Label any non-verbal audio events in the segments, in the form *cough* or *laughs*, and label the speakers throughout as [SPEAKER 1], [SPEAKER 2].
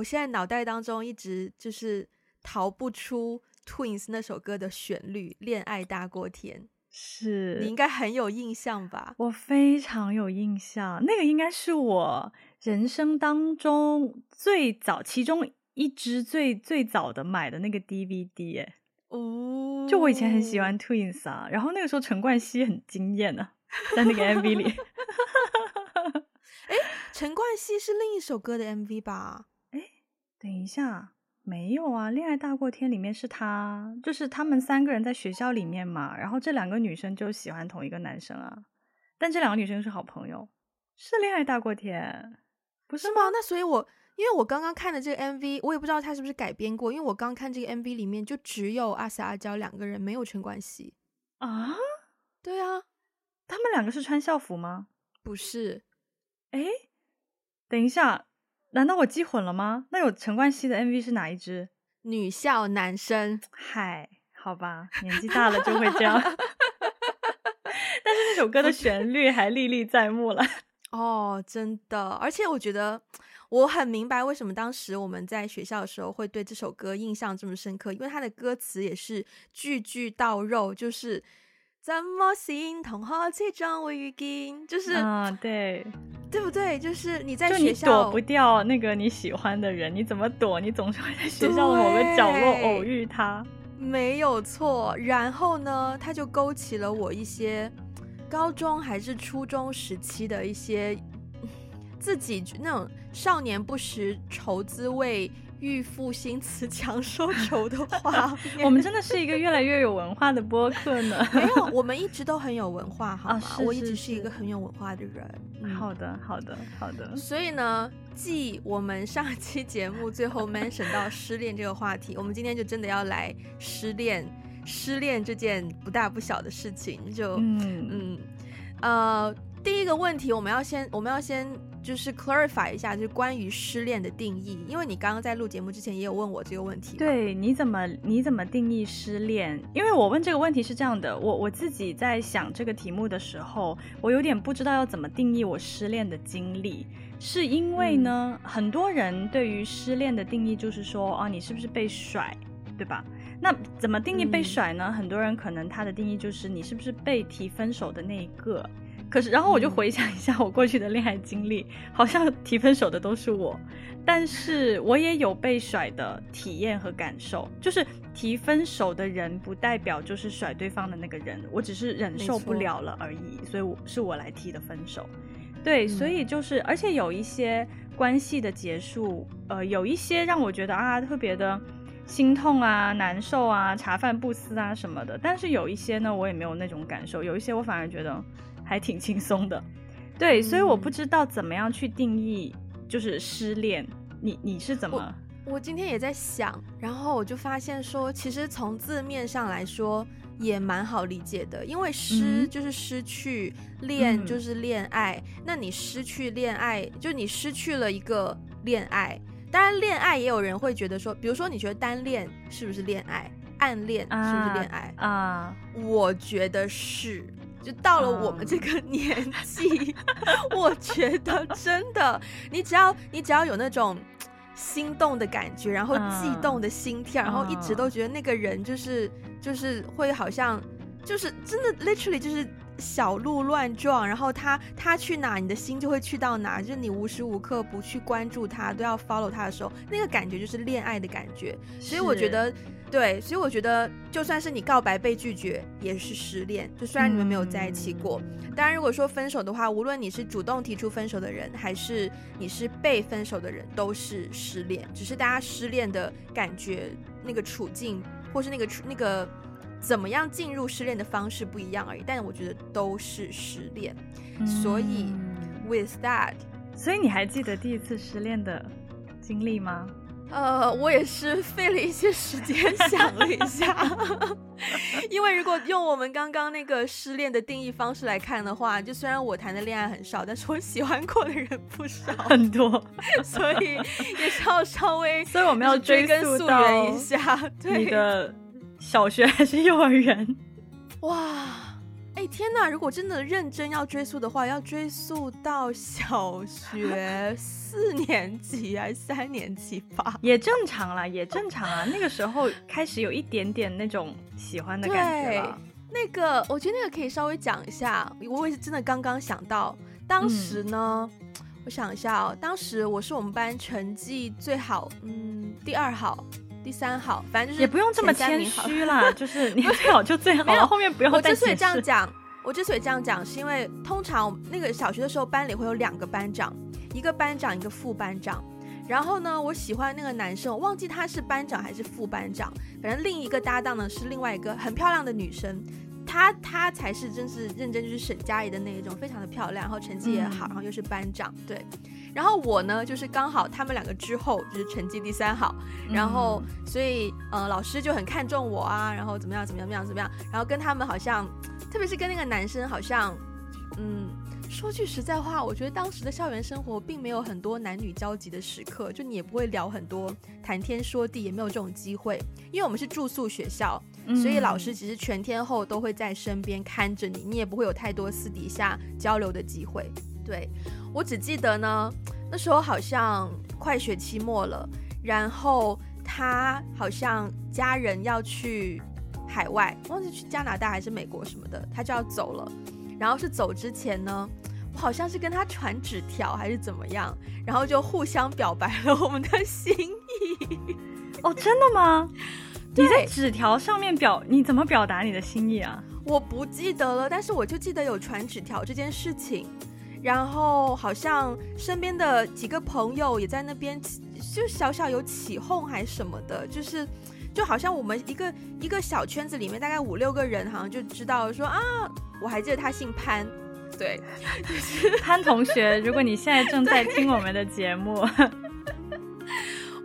[SPEAKER 1] 我现在脑袋当中一直就是逃不出 Twins 那首歌的旋律，《恋爱大过天》。
[SPEAKER 2] 是
[SPEAKER 1] 你应该很有印象吧？
[SPEAKER 2] 我非常有印象，那个应该是我人生当中最早其中一支最最早的买的那个 DVD 哎，
[SPEAKER 1] 哦，
[SPEAKER 2] 就我以前很喜欢 Twins 啊，然后那个时候陈冠希很惊艳呢，在那个 MV 里。*laughs*
[SPEAKER 1] 哎，陈冠希是另一首歌的 MV 吧？
[SPEAKER 2] 哎，等一下。没有啊，《恋爱大过天》里面是他，就是他们三个人在学校里面嘛，然后这两个女生就喜欢同一个男生啊，但这两个女生是好朋友，是《恋爱大过天》，不是
[SPEAKER 1] 吗？那所以我，我因为我刚刚看的这个 MV，我也不知道他是不是改编过，因为我刚看这个 MV 里面就只有阿 Sa 阿娇两个人，没有陈冠希
[SPEAKER 2] 啊。
[SPEAKER 1] 对啊，
[SPEAKER 2] 他们两个是穿校服吗？
[SPEAKER 1] 不是，
[SPEAKER 2] 哎，等一下。难道我记混了吗？那有陈冠希的 MV 是哪一支？
[SPEAKER 1] 女校男生。
[SPEAKER 2] 嗨，好吧，年纪大了就会这样。*laughs* 但是那首歌的旋律还历历在目了。*laughs*
[SPEAKER 1] 哦，真的，而且我觉得我很明白为什么当时我们在学校的时候会对这首歌印象这么深刻，因为它的歌词也是句句到肉，就是。怎么心同好几种我遇见，就是
[SPEAKER 2] 啊，对，
[SPEAKER 1] 对不对？就是你在学校你
[SPEAKER 2] 躲不掉那个你喜欢的人，你怎么躲？你总是会在学校的某个角落偶遇他，
[SPEAKER 1] 没有错。然后呢，他就勾起了我一些高中还是初中时期的一些 *laughs* 自己那种少年不识愁滋味。欲赋新词强说愁的话，*laughs*
[SPEAKER 2] 我们真的是一个越来越有文化的播客呢。*laughs*
[SPEAKER 1] 没有，我们一直都很有文化，好吗？
[SPEAKER 2] 哦、是是是，
[SPEAKER 1] 我一直是一个很有文化的人。
[SPEAKER 2] 嗯、好的，好的，好的。
[SPEAKER 1] 所以呢，继我们上期节目最后 mention 到失恋这个话题，*laughs* 我们今天就真的要来失恋，失恋这件不大不小的事情。就嗯嗯呃，第一个问题，我们要先，我们要先。就是 clarify 一下，就是关于失恋的定义，因为你刚刚在录节目之前也有问我这个问题。
[SPEAKER 2] 对，你怎么你怎么定义失恋？因为我问这个问题是这样的，我我自己在想这个题目的时候，我有点不知道要怎么定义我失恋的经历，是因为呢，嗯、很多人对于失恋的定义就是说，啊，你是不是被甩，对吧？那怎么定义被甩呢？嗯、很多人可能他的定义就是你是不是被提分手的那一个。可是，然后我就回想一下我过去的恋爱经历，好像提分手的都是我，但是我也有被甩的体验和感受。就是提分手的人不代表就是甩对方的那个人，我只是忍受不了了而已，所以我是我来提的分手。对，所以就是，而且有一些关系的结束，呃，有一些让我觉得啊特别的心痛啊、难受啊、茶饭不思啊什么的。但是有一些呢，我也没有那种感受，有一些我反而觉得。还挺轻松的，对，所以我不知道怎么样去定义，就是失恋。你你是怎么？
[SPEAKER 1] 我，我今天也在想，然后我就发现说，其实从字面上来说也蛮好理解的，因为失就是失去，嗯、恋就是恋爱。嗯、那你失去恋爱，就你失去了一个恋爱。当然，恋爱也有人会觉得说，比如说你觉得单恋是不是恋爱？暗恋是不是恋爱？啊，啊我觉得是。就到了我们这个年纪，嗯、*laughs* 我觉得真的，你只要你只要有那种心动的感觉，然后悸动的心跳，嗯、然后一直都觉得那个人就是就是会好像就是真的 literally 就是小鹿乱撞，然后他他去哪，你的心就会去到哪，就是你无时无刻不去关注他，都要 follow 他的时候，那个感觉就是恋爱的感觉。所以我觉得。对，所以我觉得，就算是你告白被拒绝，也是失恋。就虽然你们没有在一起过，嗯、当然，如果说分手的话，无论你是主动提出分手的人，还是你是被分手的人，都是失恋。只是大家失恋的感觉、那个处境，或是那个那个怎么样进入失恋的方式不一样而已。但我觉得都是失恋。嗯、所以，with that，
[SPEAKER 2] 所以你还记得第一次失恋的经历吗？
[SPEAKER 1] 呃，我也是费了一些时间 *laughs* 想了一下，*laughs* 因为如果用我们刚刚那个失恋的定义方式来看的话，就虽然我谈的恋爱很少，但是我喜欢过的人不少，*laughs*
[SPEAKER 2] 很多，
[SPEAKER 1] 所以也是要稍微，
[SPEAKER 2] 所以我们要追根溯源一下，对，你的小学还是幼儿园？
[SPEAKER 1] 哇，哎天哪！如果真的认真要追溯的话，要追溯到小学四年级还是三年级吧？*laughs*
[SPEAKER 2] 也正常啦，也正常啊。那个时候开始有一点点那种喜欢的感觉了。
[SPEAKER 1] 那个，我觉得那个可以稍微讲一下。我也是真的刚刚想到，当时呢，嗯、我想一下哦，当时我是我们班成绩最好，嗯，第二好。第三好，反正就是
[SPEAKER 2] 也不用这么谦虚啦，就是你 *laughs* 最好就最好，了。后面不用。
[SPEAKER 1] 我之所以这样讲，我之所以这样讲，是因为通常那个小学的时候，班里会有两个班长，一个班长，一个副班长。然后呢，我喜欢那个男生，我忘记他是班长还是副班长，反正另一个搭档呢是另外一个很漂亮的女生，她她才是真是认真就是沈佳宜的那一种，非常的漂亮，然后成绩也好，然后又是班长，对。然后我呢，就是刚好他们两个之后就是成绩第三好，然后所以呃老师就很看重我啊，然后怎么样怎么样怎么样怎么样，然后跟他们好像，特别是跟那个男生好像，嗯，说句实在话，我觉得当时的校园生活并没有很多男女交集的时刻，就你也不会聊很多谈天说地，也没有这种机会，因为我们是住宿学校，所以老师。其实全天候都会在身边看着你，你也不会有太多私底下交流的机会，对。我只记得呢，那时候好像快学期末了，然后他好像家人要去海外，忘记去加拿大还是美国什么的，他就要走了。然后是走之前呢，我好像是跟他传纸条还是怎么样，然后就互相表白了我们的心意。*laughs*
[SPEAKER 2] 哦，真的吗？*laughs* 你在纸条上面表，你怎么表达你的心意啊？
[SPEAKER 1] 我不记得了，但是我就记得有传纸条这件事情。然后好像身边的几个朋友也在那边，就小小有起哄还是什么的，就是就好像我们一个一个小圈子里面大概五六个人，好像就知道说啊，我还记得他姓潘，对，
[SPEAKER 2] 就是潘同学。如果你现在正在听我们的节目，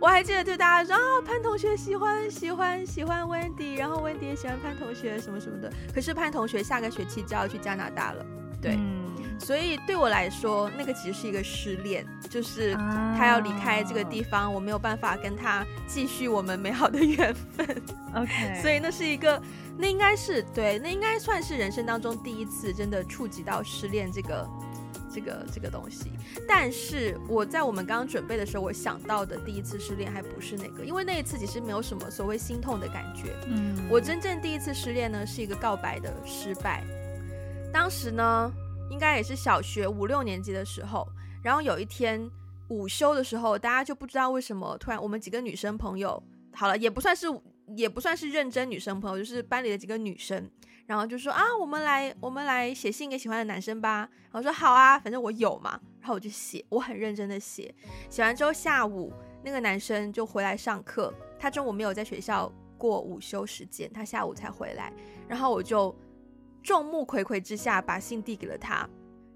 [SPEAKER 1] 我还记得对大家说啊，潘同学喜欢喜欢喜欢 Wendy，然后 Wendy 也喜欢潘同学什么什么的。可是潘同学下个学期就要去加拿大了，对。嗯所以对我来说，那个其实是一个失恋，就是他要离开这个地方，我没有办法跟他继续我们美好的缘分。
[SPEAKER 2] OK，*laughs*
[SPEAKER 1] 所以那是一个，那应该是对，那应该算是人生当中第一次真的触及到失恋这个这个这个东西。但是我在我们刚刚准备的时候，我想到的第一次失恋还不是那个，因为那一次其实没有什么所谓心痛的感觉。嗯，我真正第一次失恋呢，是一个告白的失败。当时呢。应该也是小学五六年级的时候，然后有一天午休的时候，大家就不知道为什么突然我们几个女生朋友，好了，也不算是也不算是认真女生朋友，就是班里的几个女生，然后就说啊，我们来我们来写信给喜欢的男生吧。然后说好啊，反正我有嘛，然后我就写，我很认真的写，写完之后下午那个男生就回来上课，他中午没有在学校过午休时间，他下午才回来，然后我就。众目睽睽之下，把信递给了他。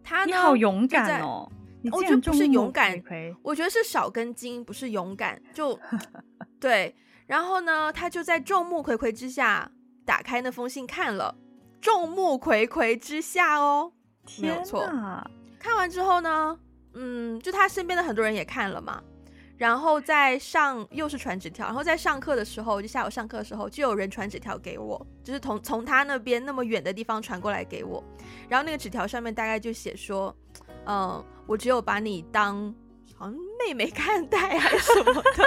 [SPEAKER 1] 他呢，
[SPEAKER 2] 你好勇敢哦！
[SPEAKER 1] 我觉得不是勇敢，我觉得是少根筋，不是勇敢。就 *laughs* 对，然后呢，他就在众目睽睽之下打开那封信看了。众目睽睽之下哦，没有错。看完之后呢，嗯，就他身边的很多人也看了嘛。然后在上又是传纸条，然后在上课的时候，就下午上课的时候，就有人传纸条给我，就是从从他那边那么远的地方传过来给我。然后那个纸条上面大概就写说，嗯，我只有把你当好像妹妹看待还是 *laughs* 什么的，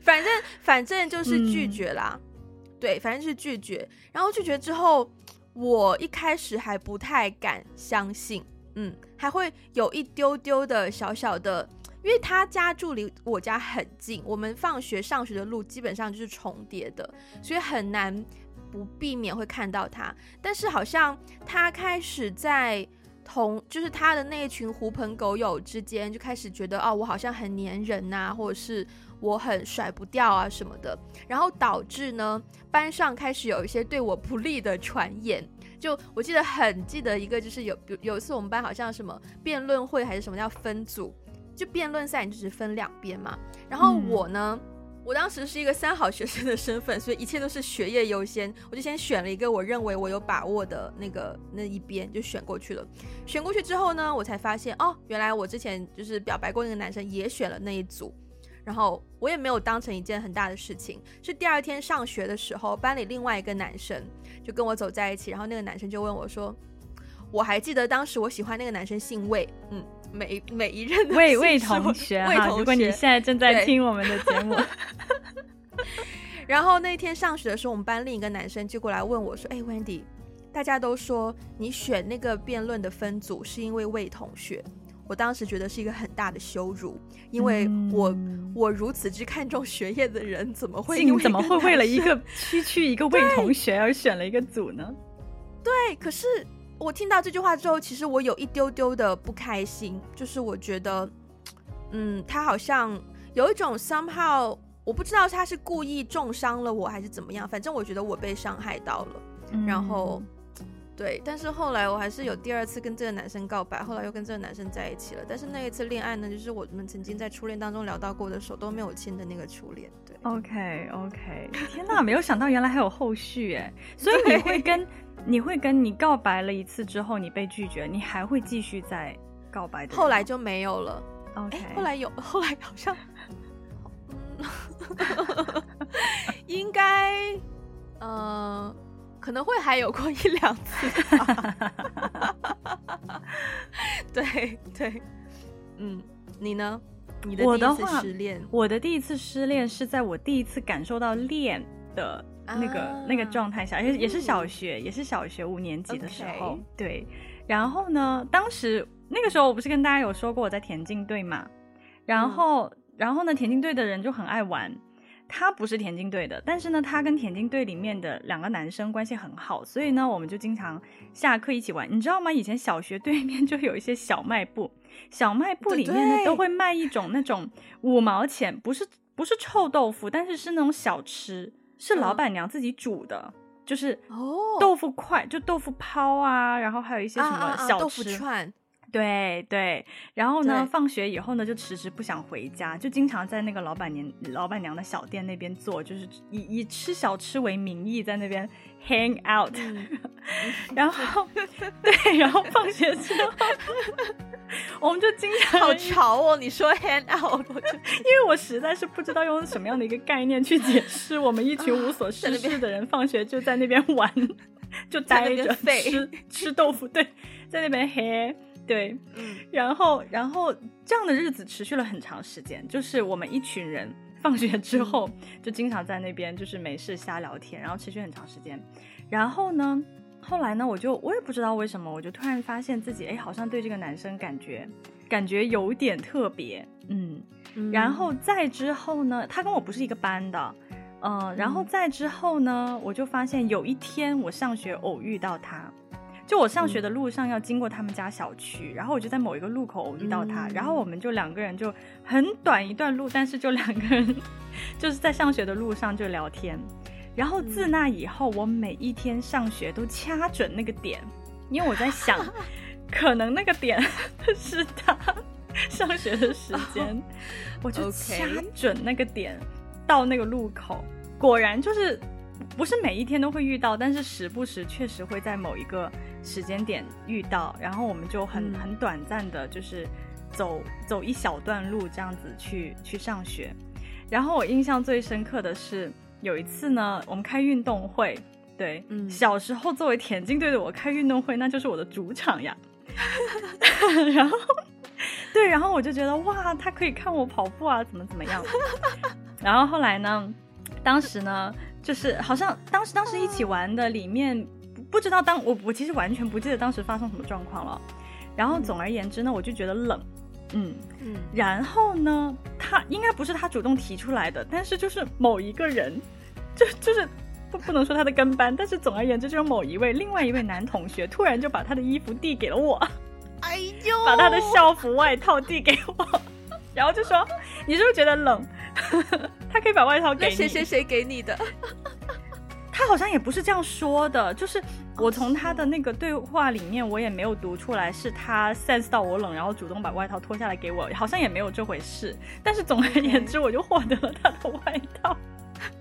[SPEAKER 1] 反正反正就是拒绝啦。嗯、对，反正是拒绝。然后拒绝之后，我一开始还不太敢相信，嗯，还会有一丢丢的小小的。因为他家住离我家很近，我们放学上学的路基本上就是重叠的，所以很难不避免会看到他。但是好像他开始在同就是他的那一群狐朋狗友之间就开始觉得哦，我好像很黏人呐、啊，或者是我很甩不掉啊什么的，然后导致呢班上开始有一些对我不利的传言。就我记得很记得一个，就是有有有一次我们班好像什么辩论会还是什么要分组。就辩论赛，你就是分两边嘛。然后我呢，嗯、我当时是一个三好学生的身份，所以一切都是学业优先。我就先选了一个我认为我有把握的那个那一边，就选过去了。选过去之后呢，我才发现哦，原来我之前就是表白过那个男生也选了那一组。然后我也没有当成一件很大的事情。是第二天上学的时候，班里另外一个男生就跟我走在一起，然后那个男生就问我说：“我还记得当时我喜欢那个男生姓魏，嗯，每每一任的
[SPEAKER 2] 魏魏同学哈，如果你现在正在听我们的节目。*laughs*
[SPEAKER 1] 然后那天上学的时候，我们班另一个男生就过来问我说：“哎，Wendy，大家都说你选那个辩论的分组是因为魏同学。”我当时觉得是一个很大的羞辱，因为我、嗯、我如此之看重学业的人，怎么会
[SPEAKER 2] 怎么会为了一个区区一个魏同学而选了一个组呢？
[SPEAKER 1] 对，可是我听到这句话之后，其实我有一丢丢的不开心，就是我觉得，嗯，他好像有一种 somehow，我不知道他是故意重伤了我还是怎么样，反正我觉得我被伤害到了，嗯、然后。*tsk* 对，但是后来我还是有第二次跟这个男生告白，后来又跟这个男生在一起了。但是那一次恋爱呢，就是我们曾经在初恋当中聊到过的手都没有牵的那个初恋。对
[SPEAKER 2] ，OK OK，天哪，没有想到原来还有后续哎！所以你会跟你会跟你告白了一次之后，你被拒绝，你还会继续再告白的？
[SPEAKER 1] 后来就没有了。
[SPEAKER 2] OK，
[SPEAKER 1] 后来有，*laughs* 后来好像，嗯，*laughs* 应该，呃。可能会还有过一两次吧，*laughs* 对对，嗯，你呢？你的第一次失恋？
[SPEAKER 2] 我的第一次失恋是在我第一次感受到恋的那个、啊、那个状态下，也也是小学，嗯、也是小学五年级的时候。对，然后呢，当时那个时候我不是跟大家有说过我在田径队嘛，然后、嗯、然后呢，田径队的人就很爱玩。他不是田径队的，但是呢，他跟田径队里面的两个男生关系很好，所以呢，我们就经常下课一起玩。你知道吗？以前小学对面就有一些小卖部，小卖部里面呢，都会卖一种那种五毛钱，不是不是臭豆腐，但是是那种小吃，是老板娘自己煮的，嗯、就是豆腐块，就豆腐泡啊，然后还有一些什么小吃。啊啊啊豆腐串。对对，然后呢，放学以后呢，就迟迟不想回家，就经常在那个老板娘老板娘的小店那边坐，就是以以吃小吃为名义在那边 hang out，、嗯、然后对，然后放学之后，我们就经常
[SPEAKER 1] 好潮哦，你说 hang out，我就
[SPEAKER 2] 因为我实在是不知道用什么样的一个概念去解释，我们一群无所事事的人放学就在那边玩，就待着吃吃豆腐，对，在那边 hang。对，嗯，然后，然后这样的日子持续了很长时间，就是我们一群人放学之后就经常在那边就是没事瞎聊天，然后持续很长时间。然后呢，后来呢，我就我也不知道为什么，我就突然发现自己，哎，好像对这个男生感觉感觉有点特别，嗯。嗯，然后再之后呢，他跟我不是一个班的，嗯，然后再之后呢，我就发现有一天我上学偶遇到他。就我上学的路上要经过他们家小区，嗯、然后我就在某一个路口遇到他，嗯、然后我们就两个人就很短一段路，但是就两个人就是在上学的路上就聊天，然后自那以后，我每一天上学都掐准那个点，因为我在想，*laughs* 可能那个点 *laughs* 是他 *laughs* 上学的时间，哦、我就掐准那个点到那个路口，果然就是不是每一天都会遇到，但是时不时确实会在某一个。时间点遇到，然后我们就很很短暂的，就是走走一小段路这样子去去上学。然后我印象最深刻的是有一次呢，我们开运动会，对，嗯、小时候作为田径队的我开运动会，那就是我的主场呀。*laughs* 然后，对，然后我就觉得哇，他可以看我跑步啊，怎么怎么样。然后后来呢，当时呢，就是好像当时当时一起玩的里面。不知道当我我其实完全不记得当时发生什么状况了，然后总而言之呢，我就觉得冷，嗯。嗯，然后呢，他应该不是他主动提出来的，但是就是某一个人，就就是不不能说他的跟班，但是总而言之就是某一位另外一位男同学突然就把他的衣服递给了我，哎呦，把他的校服外套递给我，然后就说你是不是觉得冷？*laughs* 他可以把外套给你，
[SPEAKER 1] 谁谁谁给你的？*laughs*
[SPEAKER 2] 他好像也不是这样说的，就是我从他的那个对话里面，我也没有读出来是他 sense 到我冷，然后主动把外套脱下来给我，好像也没有这回事。但是总而言之，我就获得了他的外套。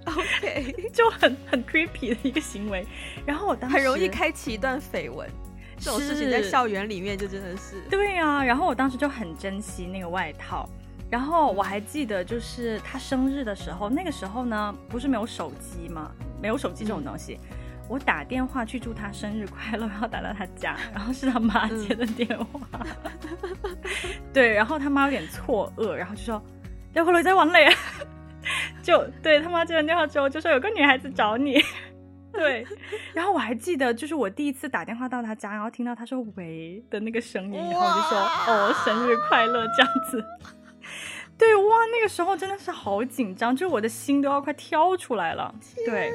[SPEAKER 2] OK，*laughs* 就很很 creepy 的一个行为。然后我当时
[SPEAKER 1] 很容易开启一段绯闻，这种事情在校园里面就真的是
[SPEAKER 2] 对啊。然后我当时就很珍惜那个外套。然后我还记得，就是他生日的时候，那个时候呢，不是没有手机吗？没有手机这种东西，嗯、我打电话去祝他生日快乐，*laughs* 然后打到他家，然后是他 *laughs* 妈接的电话。嗯、*laughs* 对，然后他妈有点错愕，然后就说：“要回来再玩嘞。”就对他妈接完电话之后，就说有个女孩子找你。对，然后我还记得，就是我第一次打电话到他家，然后听到他说“喂”的那个声音，然后我就说：“哦，生日快乐”这样子。对，哇，那个时候真的是好紧张，就我的心都要快跳出来了。对。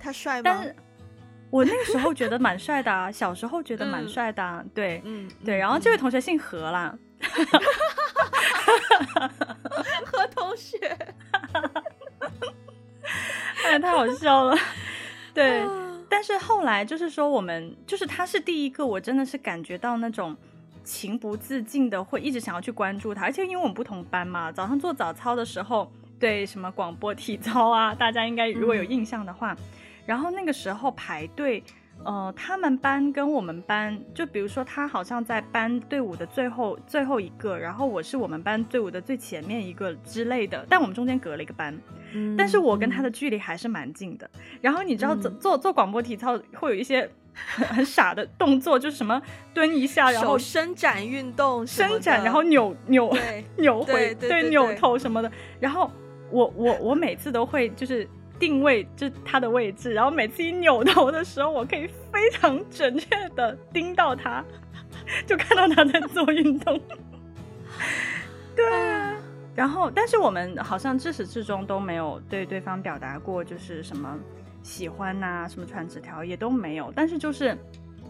[SPEAKER 1] 他帅吗？
[SPEAKER 2] 但是我那个时候觉得蛮帅的啊，*laughs* 小时候觉得蛮帅的啊。嗯、对，嗯，对。然后这位同学姓何啦，*laughs*
[SPEAKER 1] 何同学，*laughs*
[SPEAKER 2] 哎，太好笑了。对，但是后来就是说，我们就是他是第一个，我真的是感觉到那种情不自禁的会一直想要去关注他，而且因为我们不同班嘛，早上做早操的时候，对什么广播体操啊，大家应该如果有印象的话。嗯然后那个时候排队，呃，他们班跟我们班，就比如说他好像在班队伍的最后最后一个，然后我是我们班队伍的最前面一个之类的，但我们中间隔了一个班，嗯，但是我跟他的距离还是蛮近的。然后你知道做做做广播体操会有一些很很傻的动作，就是什么蹲一下，然后
[SPEAKER 1] 伸展运动，
[SPEAKER 2] 伸展，然后扭扭 *laughs* 扭回，
[SPEAKER 1] 对，
[SPEAKER 2] 扭头什么的。然后我我我每次都会就是。定位就他的位置，然后每次一扭头的时候，我可以非常准确的盯到他，*laughs* 就看到他在做运动。*laughs* 对啊，然后但是我们好像至始至终都没有对对方表达过就是什么喜欢呐、啊，什么传纸条也都没有，但是就是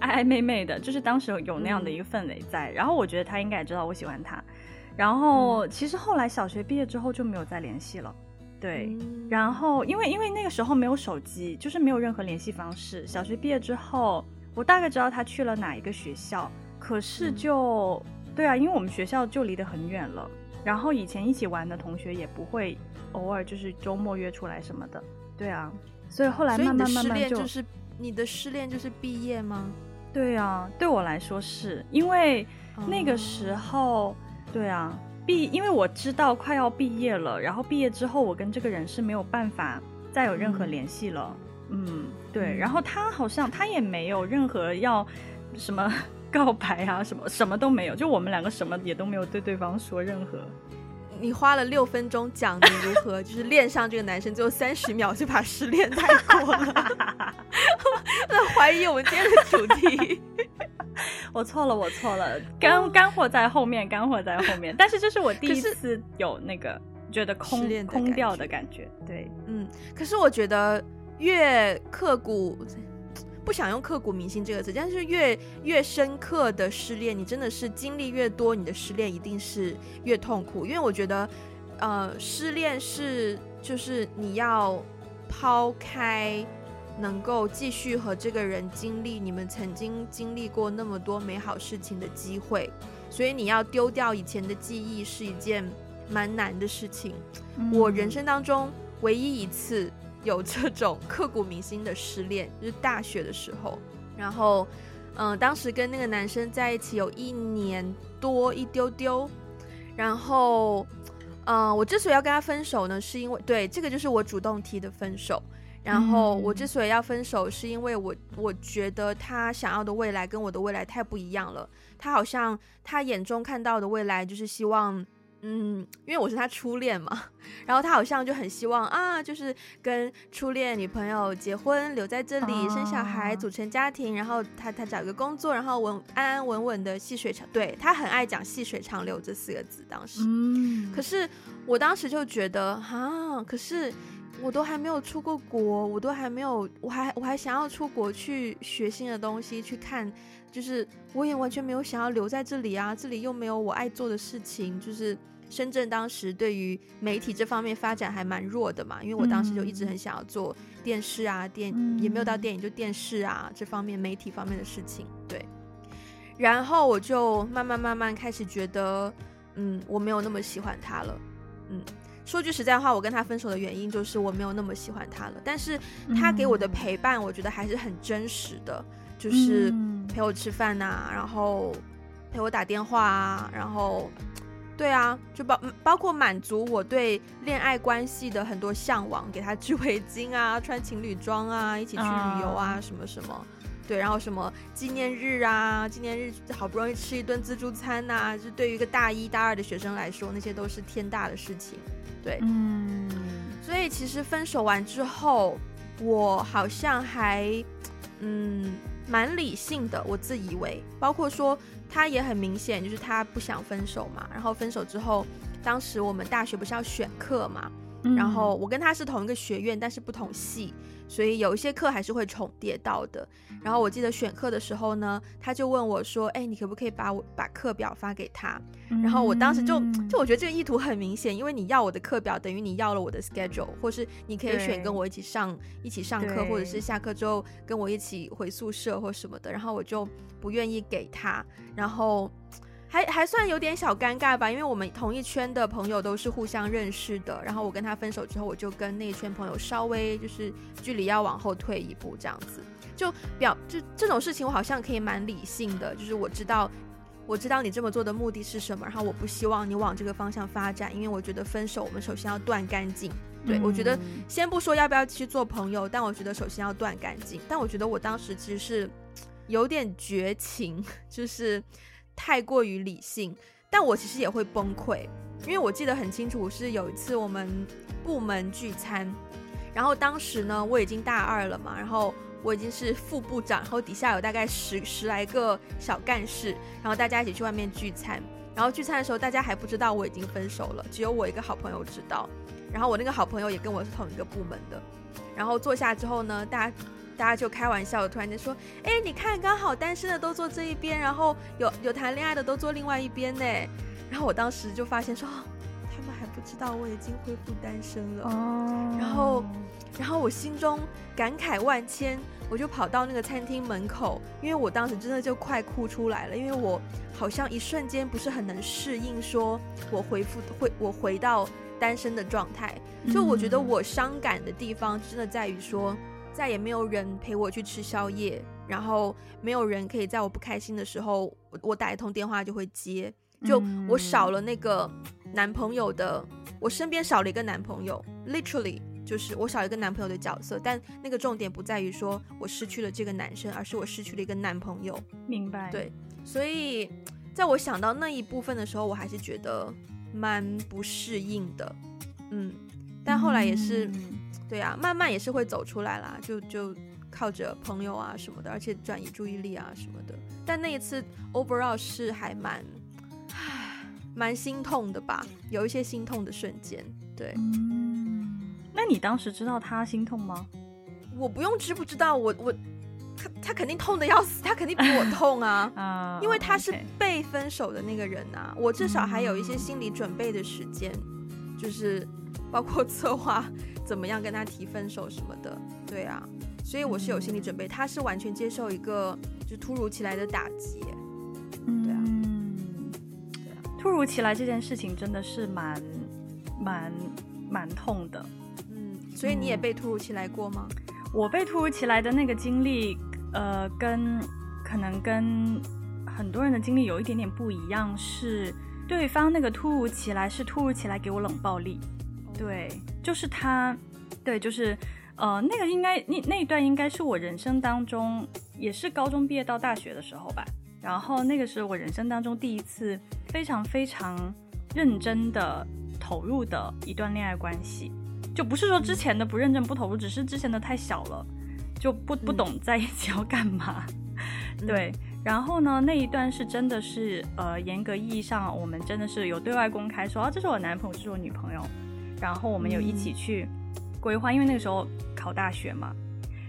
[SPEAKER 2] 暧暧昧昧的，就是当时有那样的一个氛围在。嗯、然后我觉得他应该也知道我喜欢他，然后、嗯、其实后来小学毕业之后就没有再联系了。对，然后因为因为那个时候没有手机，就是没有任何联系方式。小学毕业之后，我大概知道他去了哪一个学校，可是就、嗯、对啊，因为我们学校就离得很远了。然后以前一起玩的同学也不会偶尔就是周末约出来什么的。对啊，所以后来慢慢慢慢就，
[SPEAKER 1] 就是你的失恋就是毕业吗？
[SPEAKER 2] 对啊，对我来说是因为那个时候，嗯、对啊。毕，因为我知道快要毕业了，然后毕业之后，我跟这个人是没有办法再有任何联系了。嗯，嗯对。然后他好像他也没有任何要什么告白啊，什么什么都没有，就我们两个什么也都没有对对方说任何。
[SPEAKER 1] 你花了六分钟讲你如何就是恋上这个男生，最后三十秒就把失恋带过了，*laughs* *laughs* 那怀疑我们今天的主题。*laughs*
[SPEAKER 2] 我错了，我错了，干干货在后面，干货在后面。但是这是我第一次有那个觉得空空掉的感觉，对，
[SPEAKER 1] 嗯。可是我觉得越刻骨，不想用刻骨铭心这个词，但是越越深刻的失恋，你真的是经历越多，你的失恋一定是越痛苦。因为我觉得，呃，失恋是就是你要抛开。能够继续和这个人经历你们曾经经历过那么多美好事情的机会，所以你要丢掉以前的记忆是一件蛮难的事情。嗯。我人生当中唯一一次有这种刻骨铭心的失恋，*laughs* 就是大学的时候。然后，嗯、呃，当时跟那个男生在一起有一年多一丢丢。然后，嗯、呃，我之所以要跟他分手呢，是因为对这个就是我主动提的分手。然后我之所以要分手，是因为我我觉得他想要的未来跟我的未来太不一样了。他好像他眼中看到的未来就是希望，嗯，因为我是他初恋嘛。然后他好像就很希望啊，就是跟初恋女朋友结婚，留在这里生小孩，组成家庭。然后他他找个工作，然后稳安安稳稳的细水长，对，他很爱讲细水长流这四个字。当时，可是我当时就觉得啊，可是。我都还没有出过国，我都还没有，我还我还想要出国去学新的东西，去看，就是我也完全没有想要留在这里啊，这里又没有我爱做的事情，就是深圳当时对于媒体这方面发展还蛮弱的嘛，因为我当时就一直很想要做电视啊，电也没有到电影就电视啊这方面媒体方面的事情，对，然后我就慢慢慢慢开始觉得，嗯，我没有那么喜欢他了，嗯。说句实在话，我跟他分手的原因就是我没有那么喜欢他了。但是他给我的陪伴，我觉得还是很真实的，就是陪我吃饭呐、啊，然后陪我打电话啊，然后对啊，就包包括满足我对恋爱关系的很多向往，给他织围巾啊，穿情侣装啊，一起去旅游啊，uh. 什么什么，对，然后什么纪念日啊，纪念日好不容易吃一顿自助餐呐、啊，就对于一个大一大二的学生来说，那些都是天大的事情，对，嗯，所以其实分手完之后，我好像还，嗯。蛮理性的，我自以为，包括说他也很明显，就是他不想分手嘛。然后分手之后，当时我们大学不是要选课嘛，嗯、然后我跟他是同一个学院，但是不同系。所以有一些课还是会重叠到的。然后我记得选课的时候呢，他就问我说：“哎，你可不可以把我把课表发给他？”然后我当时就就我觉得这个意图很明显，因为你要我的课表，等于你要了我的 schedule，或是你可以选跟我一起上一起上课，或者是下课之后跟我一起回宿舍或什么的。然后我就不愿意给他，然后。还还算有点小尴尬吧，因为我们同一圈的朋友都是互相认识的。然后我跟他分手之后，我就跟那一圈朋友稍微就是距离要往后退一步，这样子就表就这种事情，我好像可以蛮理性的，就是我知道我知道你这么做的目的是什么，然后我不希望你往这个方向发展，因为我觉得分手我们首先要断干净。对，我觉得先不说要不要继续做朋友，但我觉得首先要断干净。但我觉得我当时其实是有点绝情，*laughs* 就是。太过于理性，但我其实也会崩溃，因为我记得很清楚，是有一次我们部门聚餐，然后当时呢我已经大二了嘛，然后我已经是副部长，然后底下有大概十十来个小干事，然后大家一起去外面聚餐，然后聚餐的时候大家还不知道我已经分手了，只有我一个好朋友知道，然后我那个好朋友也跟我是同一个部门的，然后坐下之后呢，大家。大家就开玩笑，突然间说：“哎，你看，刚好单身的都坐这一边，然后有有谈恋爱的都坐另外一边呢。”然后我当时就发现说：“他们还不知道我已经恢复单身了。”哦。然后，然后我心中感慨万千，我就跑到那个餐厅门口，因为我当时真的就快哭出来了，因为我好像一瞬间不是很能适应，说我恢复回我回到单身的状态。就我觉得我伤感的地方，真的在于说。再也没有人陪我去吃宵夜，然后没有人可以在我不开心的时候，我我打一通电话就会接，就我少了那个男朋友的，我身边少了一个男朋友，literally 就是我少了一个男朋友的角色。但那个重点不在于说我失去了这个男生，而是我失去了一个男朋友。
[SPEAKER 2] 明白。
[SPEAKER 1] 对，所以在我想到那一部分的时候，我还是觉得蛮不适应的。嗯，但后来也是。对啊，慢慢也是会走出来啦，就就靠着朋友啊什么的，而且转移注意力啊什么的。但那一次 overall 是还蛮，唉，蛮心痛的吧，有一些心痛的瞬间。对，
[SPEAKER 2] 嗯，那你当时知道他心痛吗？
[SPEAKER 1] 我不用知不知道，我我他他肯定痛的要死，他肯定比我痛啊，*laughs* 啊，因为他是被分手的那个人啊，我至少还有一些心理准备的时间，就是包括策划。怎么样跟他提分手什么的，对啊，所以我是有心理准备。他是完全接受一个就突如其来的打击，嗯，对啊，
[SPEAKER 2] 对啊，突如其来这件事情真的是蛮蛮蛮痛的，
[SPEAKER 1] 嗯，所以你也被突如其来过吗？
[SPEAKER 2] 我被突如其来的那个经历，呃，跟可能跟很多人的经历有一点点不一样，是对方那个突如其来是突如其来给我冷暴力。对，就是他，对，就是，呃，那个应该那那一段应该是我人生当中，也是高中毕业到大学的时候吧。然后那个是我人生当中第一次非常非常认真的投入的一段恋爱关系，就不是说之前的不认真不投入，只是之前的太小了，就不不懂在一起要干嘛。嗯、对，然后呢，那一段是真的是，呃，严格意义上我们真的是有对外公开说，啊，这是我男朋友，这是我女朋友。然后我们有一起去规划，因为那个时候考大学嘛，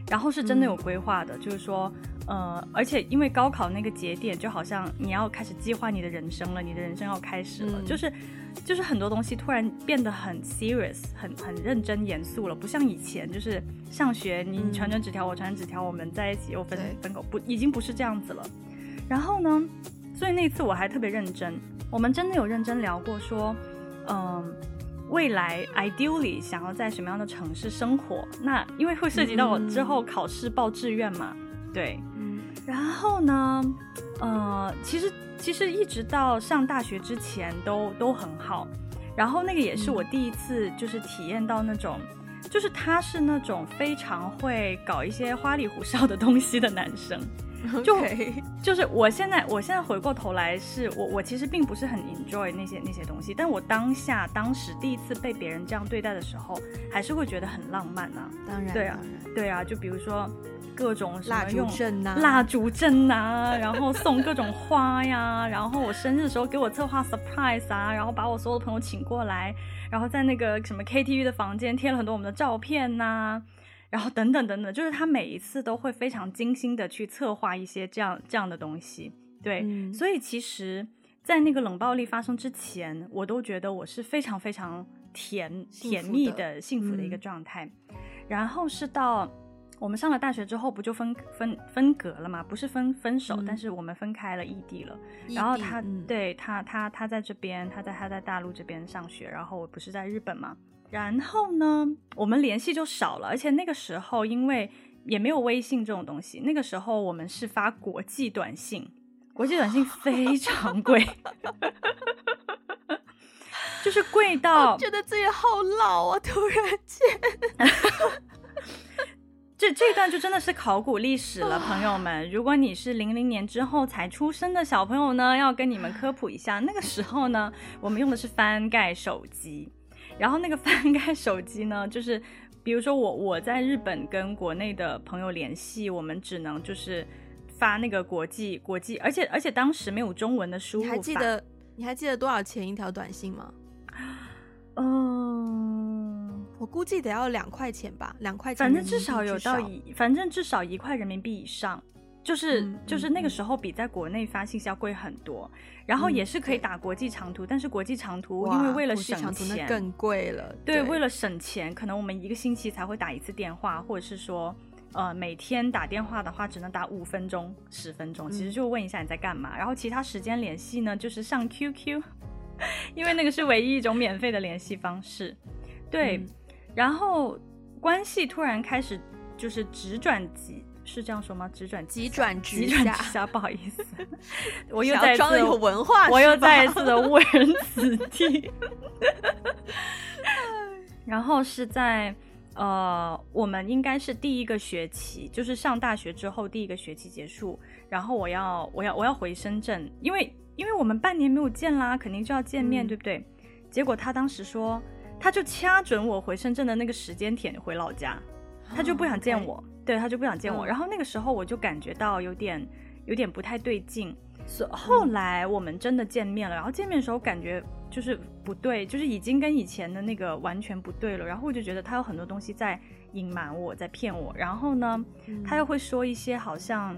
[SPEAKER 2] 然后是真的有规划的，就是说，呃，而且因为高考那个节点，就好像你要开始计划你的人生了，你的人生要开始了，就是，就是很多东西突然变得很 serious，很很认真严肃了，不像以前，就是上学你传传纸条，我传传纸条，我们在一起又分分狗，不，已经不是这样子了。然后呢，所以那次我还特别认真，我们真的有认真聊过，说，嗯。未来 ideally 想要在什么样的城市生活？那因为会涉及到我之后考试报志愿嘛，嗯、对，嗯，然后呢，呃，其实其实一直到上大学之前都都很好。然后那个也是我第一次就是体验到那种，嗯、就是他是那种非常会搞一些花里胡哨的东西的男生。就.就是我现在我现在回过头来是我我其实并不是很 enjoy 那些那些东西，但我当下当时第一次被别人这样对待的时候，还是会觉得很浪漫啊。
[SPEAKER 1] 当然，
[SPEAKER 2] 对啊，对啊，就比如说各种
[SPEAKER 1] 蜡烛阵呐，
[SPEAKER 2] 蜡烛阵呐，然后送各种花呀，然后我生日的时候给我策划 surprise 啊，然后把我所有的朋友请过来，然后在那个什么 KTV 的房间贴了很多我们的照片呐、啊。然后等等等等，就是他每一次都会非常精心的去策划一些这样这样的东西，对，嗯、所以其实，在那个冷暴力发生之前，我都觉得我是非常非常甜甜蜜的幸福的一个状态。嗯、然后是到我们上了大学之后，不就分分分隔了嘛？不是分分手，嗯、但是我们分开了，异地了。地，然后他、嗯、对他他他在这边，他在他在大陆这边上学，然后我不是在日本嘛。然后呢，我们联系就少了，而且那个时候因为也没有微信这种东西，那个时候我们是发国际短信，国际短信非常贵，*laughs* 就是贵到
[SPEAKER 1] 觉得自己好老啊！突然间，*laughs*
[SPEAKER 2] 这这一段就真的是考古历史了，朋友们。如果你是零零年之后才出生的小朋友呢，要跟你们科普一下，那个时候呢，我们用的是翻盖手机。然后那个翻盖手机呢，*laughs* 就是比如说我我在日本跟国内的朋友联系，我们只能就是发那个国际国际，而且而且当时没有中文的输入法。
[SPEAKER 1] 你还记得你还记得多少钱一条短信吗？
[SPEAKER 2] 嗯，
[SPEAKER 1] 我估计得要两块钱吧，两块钱。
[SPEAKER 2] 反正至少有到一，反正至少一块人民币以上。就是、嗯、就是那个时候比在国内发信息要贵很多，嗯、然后也是可以打国际长途，嗯、但是国际长途因为为了省钱
[SPEAKER 1] 更贵了。
[SPEAKER 2] 对，对，为了省钱，可能我们一个星期才会打一次电话，或者是说，呃，每天打电话的话只能打五分钟、十分钟，其实就问一下你在干嘛，嗯、然后其他时间联系呢，就是上 QQ，*laughs* 因为那个是唯一一种免费的联系方式。对，嗯、然后关系突然开始就是直转急。是这样说吗？直转
[SPEAKER 1] 急转直
[SPEAKER 2] 急转直下，不好意思，*laughs* 我又再一次
[SPEAKER 1] 有文化，
[SPEAKER 2] 我又再一次的误人子弟。*laughs* 然后是在呃，我们应该是第一个学期，就是上大学之后第一个学期结束，然后我要我要我要回深圳，因为因为我们半年没有见啦，肯定就要见面，嗯、对不对？结果他当时说，他就掐准我回深圳的那个时间点回老家，他就不想见我。Oh. 对，他就不想见我，嗯、然后那个时候我就感觉到有点有点不太对劲，所以后来我们真的见面了，然后见面的时候感觉就是不对，就是已经跟以前的那个完全不对了，然后我就觉得他有很多东西在隐瞒我，在骗我，然后呢，嗯、他又会说一些好像，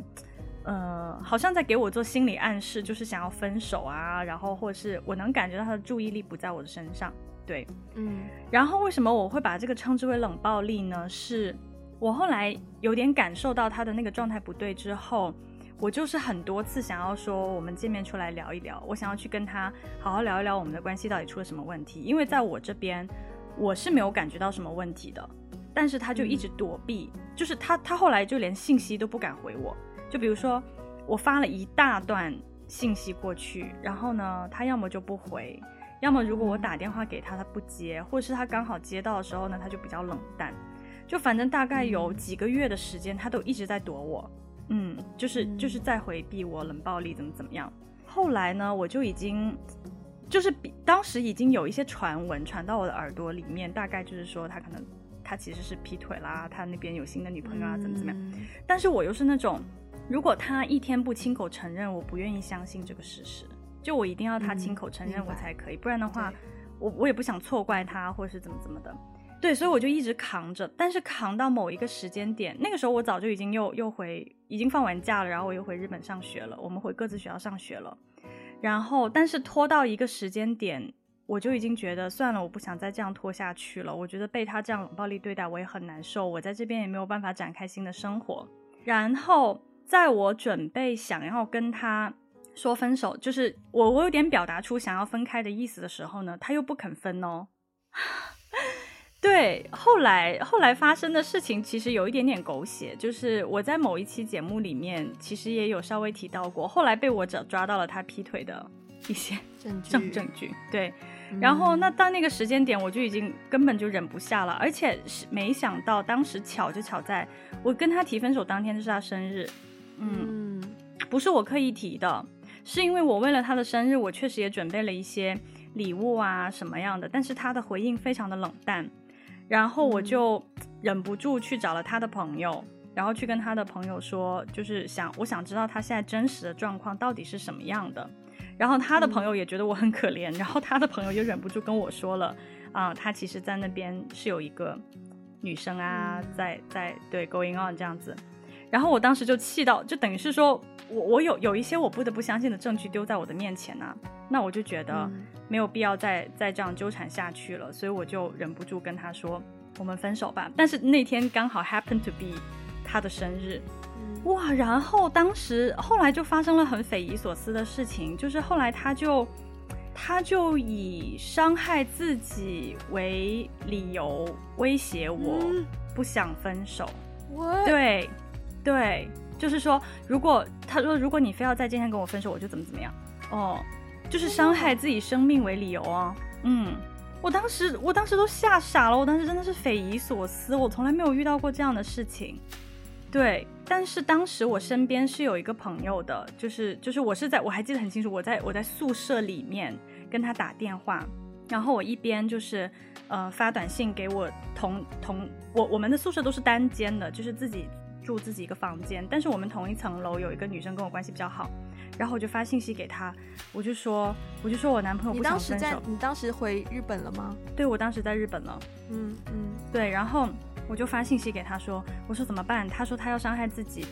[SPEAKER 2] 呃，好像在给我做心理暗示，就是想要分手啊，然后或者是我能感觉到他的注意力不在我的身上，对，嗯，然后为什么我会把这个称之为冷暴力呢？是。我后来有点感受到他的那个状态不对之后，我就是很多次想要说我们见面出来聊一聊，我想要去跟他好好聊一聊我们的关系到底出了什么问题。因为在我这边我是没有感觉到什么问题的，但是他就一直躲避，嗯、就是他他后来就连信息都不敢回我。就比如说我发了一大段信息过去，然后呢，他要么就不回，要么如果我打电话给他，他不接，或者是他刚好接到的时候呢，他就比较冷淡。就反正大概有几个月的时间，他都一直在躲我，嗯，就是就是在回避我，冷暴力怎么怎么样。后来呢，我就已经就是比当时已经有一些传闻传到我的耳朵里面，大概就是说他可能他其实是劈腿啦，他那边有新的女朋友啊，怎么怎么样。但是我又是那种，如果他一天不亲口承认，我不愿意相信这个事实，就我一定要他亲口承认我才可以，不然的话，我我也不想错怪他或者是怎么怎么的。对，所以我就一直扛着，但是扛到某一个时间点，那个时候我早就已经又又回，已经放完假了，然后我又回日本上学了，我们回各自学校上学了，然后但是拖到一个时间点，我就已经觉得算了，我不想再这样拖下去了，我觉得被他这样冷暴力对待，我也很难受，我在这边也没有办法展开新的生活，然后在我准备想要跟他说分手，就是我我有点表达出想要分开的意思的时候呢，他又不肯分哦。*laughs* 对，后来后来发生的事情其实有一点点狗血，就是我在某一期节目里面其实也有稍微提到过，后来被我找抓到了他劈腿的一些证 *laughs* 据证证据。对，然后那到那个时间点，我就已经根本就忍不下了，而且是没想到当时巧就巧在我跟他提分手当天就是他生日，嗯，嗯不是我刻意提的，是因为我为了他的生日，我确实也准备了一些礼物啊什么样的，但是他的回应非常的冷淡。然后我就忍不住去找了他的朋友，然后去跟他的朋友说，就是想我想知道他现在真实的状况到底是什么样的。然后他的朋友也觉得我很可怜，然后他的朋友又忍不住跟我说了，啊、呃，他其实在那边是有一个女生啊，在在对 going on 这样子。然后我当时就气到，就等于是说我我有有一些我不得不相信的证据丢在我的面前呢、啊，那我就觉得没有必要再再这样纠缠下去了，所以我就忍不住跟他说，我们分手吧。但是那天刚好 happen to be 他的生日，哇！然后当时后来就发生了很匪夷所思的事情，就是后来他就他就以伤害自己为理由威胁我，不想分手。对。对，就是说，如果他说，如果你非要在今天跟我分手，我就怎么怎么样，哦，就是伤害自己生命为理由啊。嗯，我当时我当时都吓傻了，我当时真的是匪夷所思，我从来没有遇到过这样的事情。对，但是当时我身边是有一个朋友的，就是就是我是在我还记得很清楚，我在我在宿舍里面跟他打电话，然后我一边就是呃发短信给我同同我我们的宿舍都是单间的，就是自己。住自己一个房间，但是我们同一层楼有一个女生跟我关系比较好，然后我就发信息给她，我就说，我就说我男朋友不想分手。
[SPEAKER 1] 你当时在，你当时回日本了吗？
[SPEAKER 2] 对，我当时在日本了。嗯嗯，对，然后我就发信息给她说，我说怎么办？她说她要伤害自己，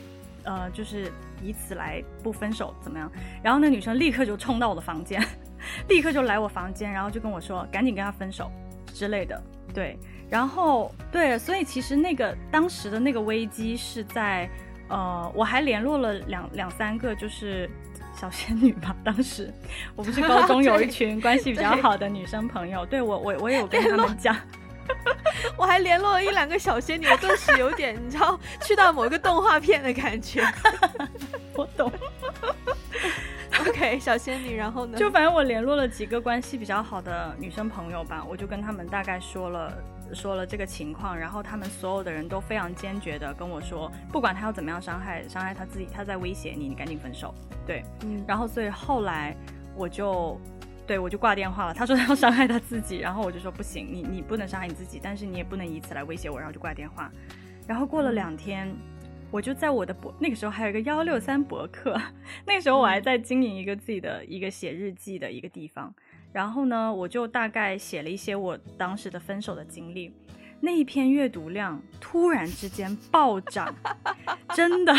[SPEAKER 2] 呃，就是以此来不分手，怎么样？然后那女生立刻就冲到我的房间，*laughs* 立刻就来我房间，然后就跟我说，赶紧跟他分手之类的。对。然后，对，所以其实那个当时的那个危机是在，呃，我还联络了两两三个，就是小仙女吧。当时我不是高中有一群关系比较好的女生朋友，*laughs* 对，对我我我也有跟他们讲，
[SPEAKER 1] 我还联络了一两个小仙女，我顿时有点你知道去到某一个动画片的感觉。*laughs*
[SPEAKER 2] 我懂。
[SPEAKER 1] OK，小仙女，然后呢？
[SPEAKER 2] 就反正我联络了几个关系比较好的女生朋友吧，我就跟他们大概说了。说了这个情况，然后他们所有的人都非常坚决的跟我说，不管他要怎么样伤害伤害他自己，他在威胁你，你赶紧分手。对，嗯，然后所以后来我就对我就挂电话了。他说他要伤害他自己，然后我就说不行，你你不能伤害你自己，但是你也不能以此来威胁我，然后就挂电话。然后过了两天，嗯，我就在我的博那个时候还有一个幺六三博客，*laughs* 那个时候我还在经营一个自己的一个写日记的一个地方。然后呢，我就大概写了一些我当时的分手的经历，那一篇阅读量突然之间暴涨，*laughs* 真的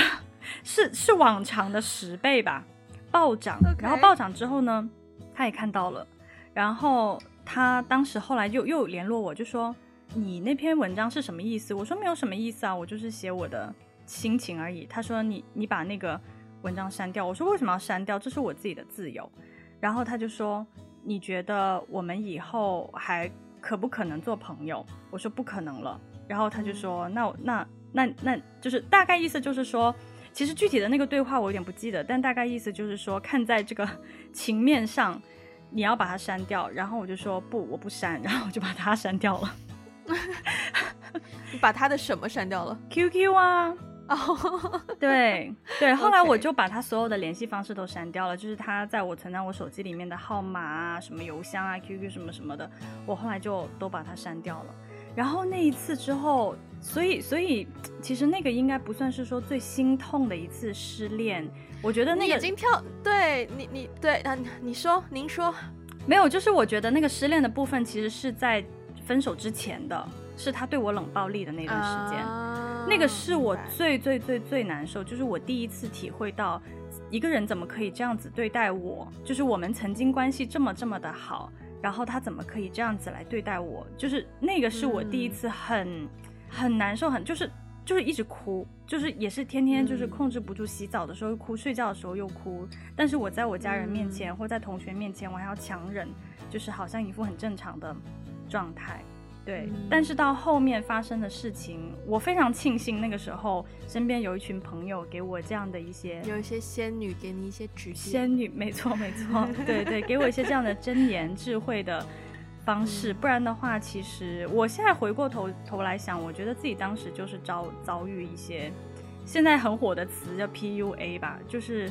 [SPEAKER 2] 是是往常的十倍吧，暴涨。然后暴涨之后呢，他也看到了，然后他当时后来又又联络我，就说你那篇文章是什么意思？我说没有什么意思啊，我就是写我的心情而已。他说你你把那个文章删掉。我说为什么要删掉？这是我自己的自由。然后他就说。你觉得我们以后还可不可能做朋友？我说不可能了。然后他就说：“那那那那就是大概意思就是说，其实具体的那个对话我有点不记得，但大概意思就是说，看在这个 *laughs* 情面上，你要把它删掉。”然后我就说：“不，我不删。”然后我就把它删掉了。*laughs*
[SPEAKER 1] 你把他的什么删掉了
[SPEAKER 2] ？QQ 啊。哦、oh, 对对，*laughs* 后来我就把他所有的联系方式都删掉了，就是他在我存在我手机里面的号码啊、什么邮箱啊、QQ 什么什么的，我后来就都把它删掉了。然后那一次之后，所以所以其实那个应该不算是说最心痛的一次失恋，我觉得那个
[SPEAKER 1] 已经跳对你你对啊，你说您说。
[SPEAKER 2] 没有，就是我觉得那个失恋的部分其实是在分手之前的，是他对我冷暴力的那段时间。Uh... 那个是我最最最最难受，就是我第一次体会到，一个人怎么可以这样子对待我，就是我们曾经关系这么这么的好，然后他怎么可以这样子来对待我，就是那个是我第一次很很难受，很就是就是一直哭，就是也是天天就是控制不住，洗澡的时候哭，睡觉的时候又哭，但是我在我家人面前或在同学面前，我还要强忍，就是好像一副很正常的状态。对，嗯、但是到后面发生的事情，我非常庆幸那个时候身边有一群朋友给我这样的一些，
[SPEAKER 1] 有一些仙女给你一些指点。
[SPEAKER 2] 仙女，没错没错，*laughs* 对对，给我一些这样的箴言智慧的方式，嗯、不然的话，其实我现在回过头头来想，我觉得自己当时就是遭遭遇一些现在很火的词叫 PUA 吧，就是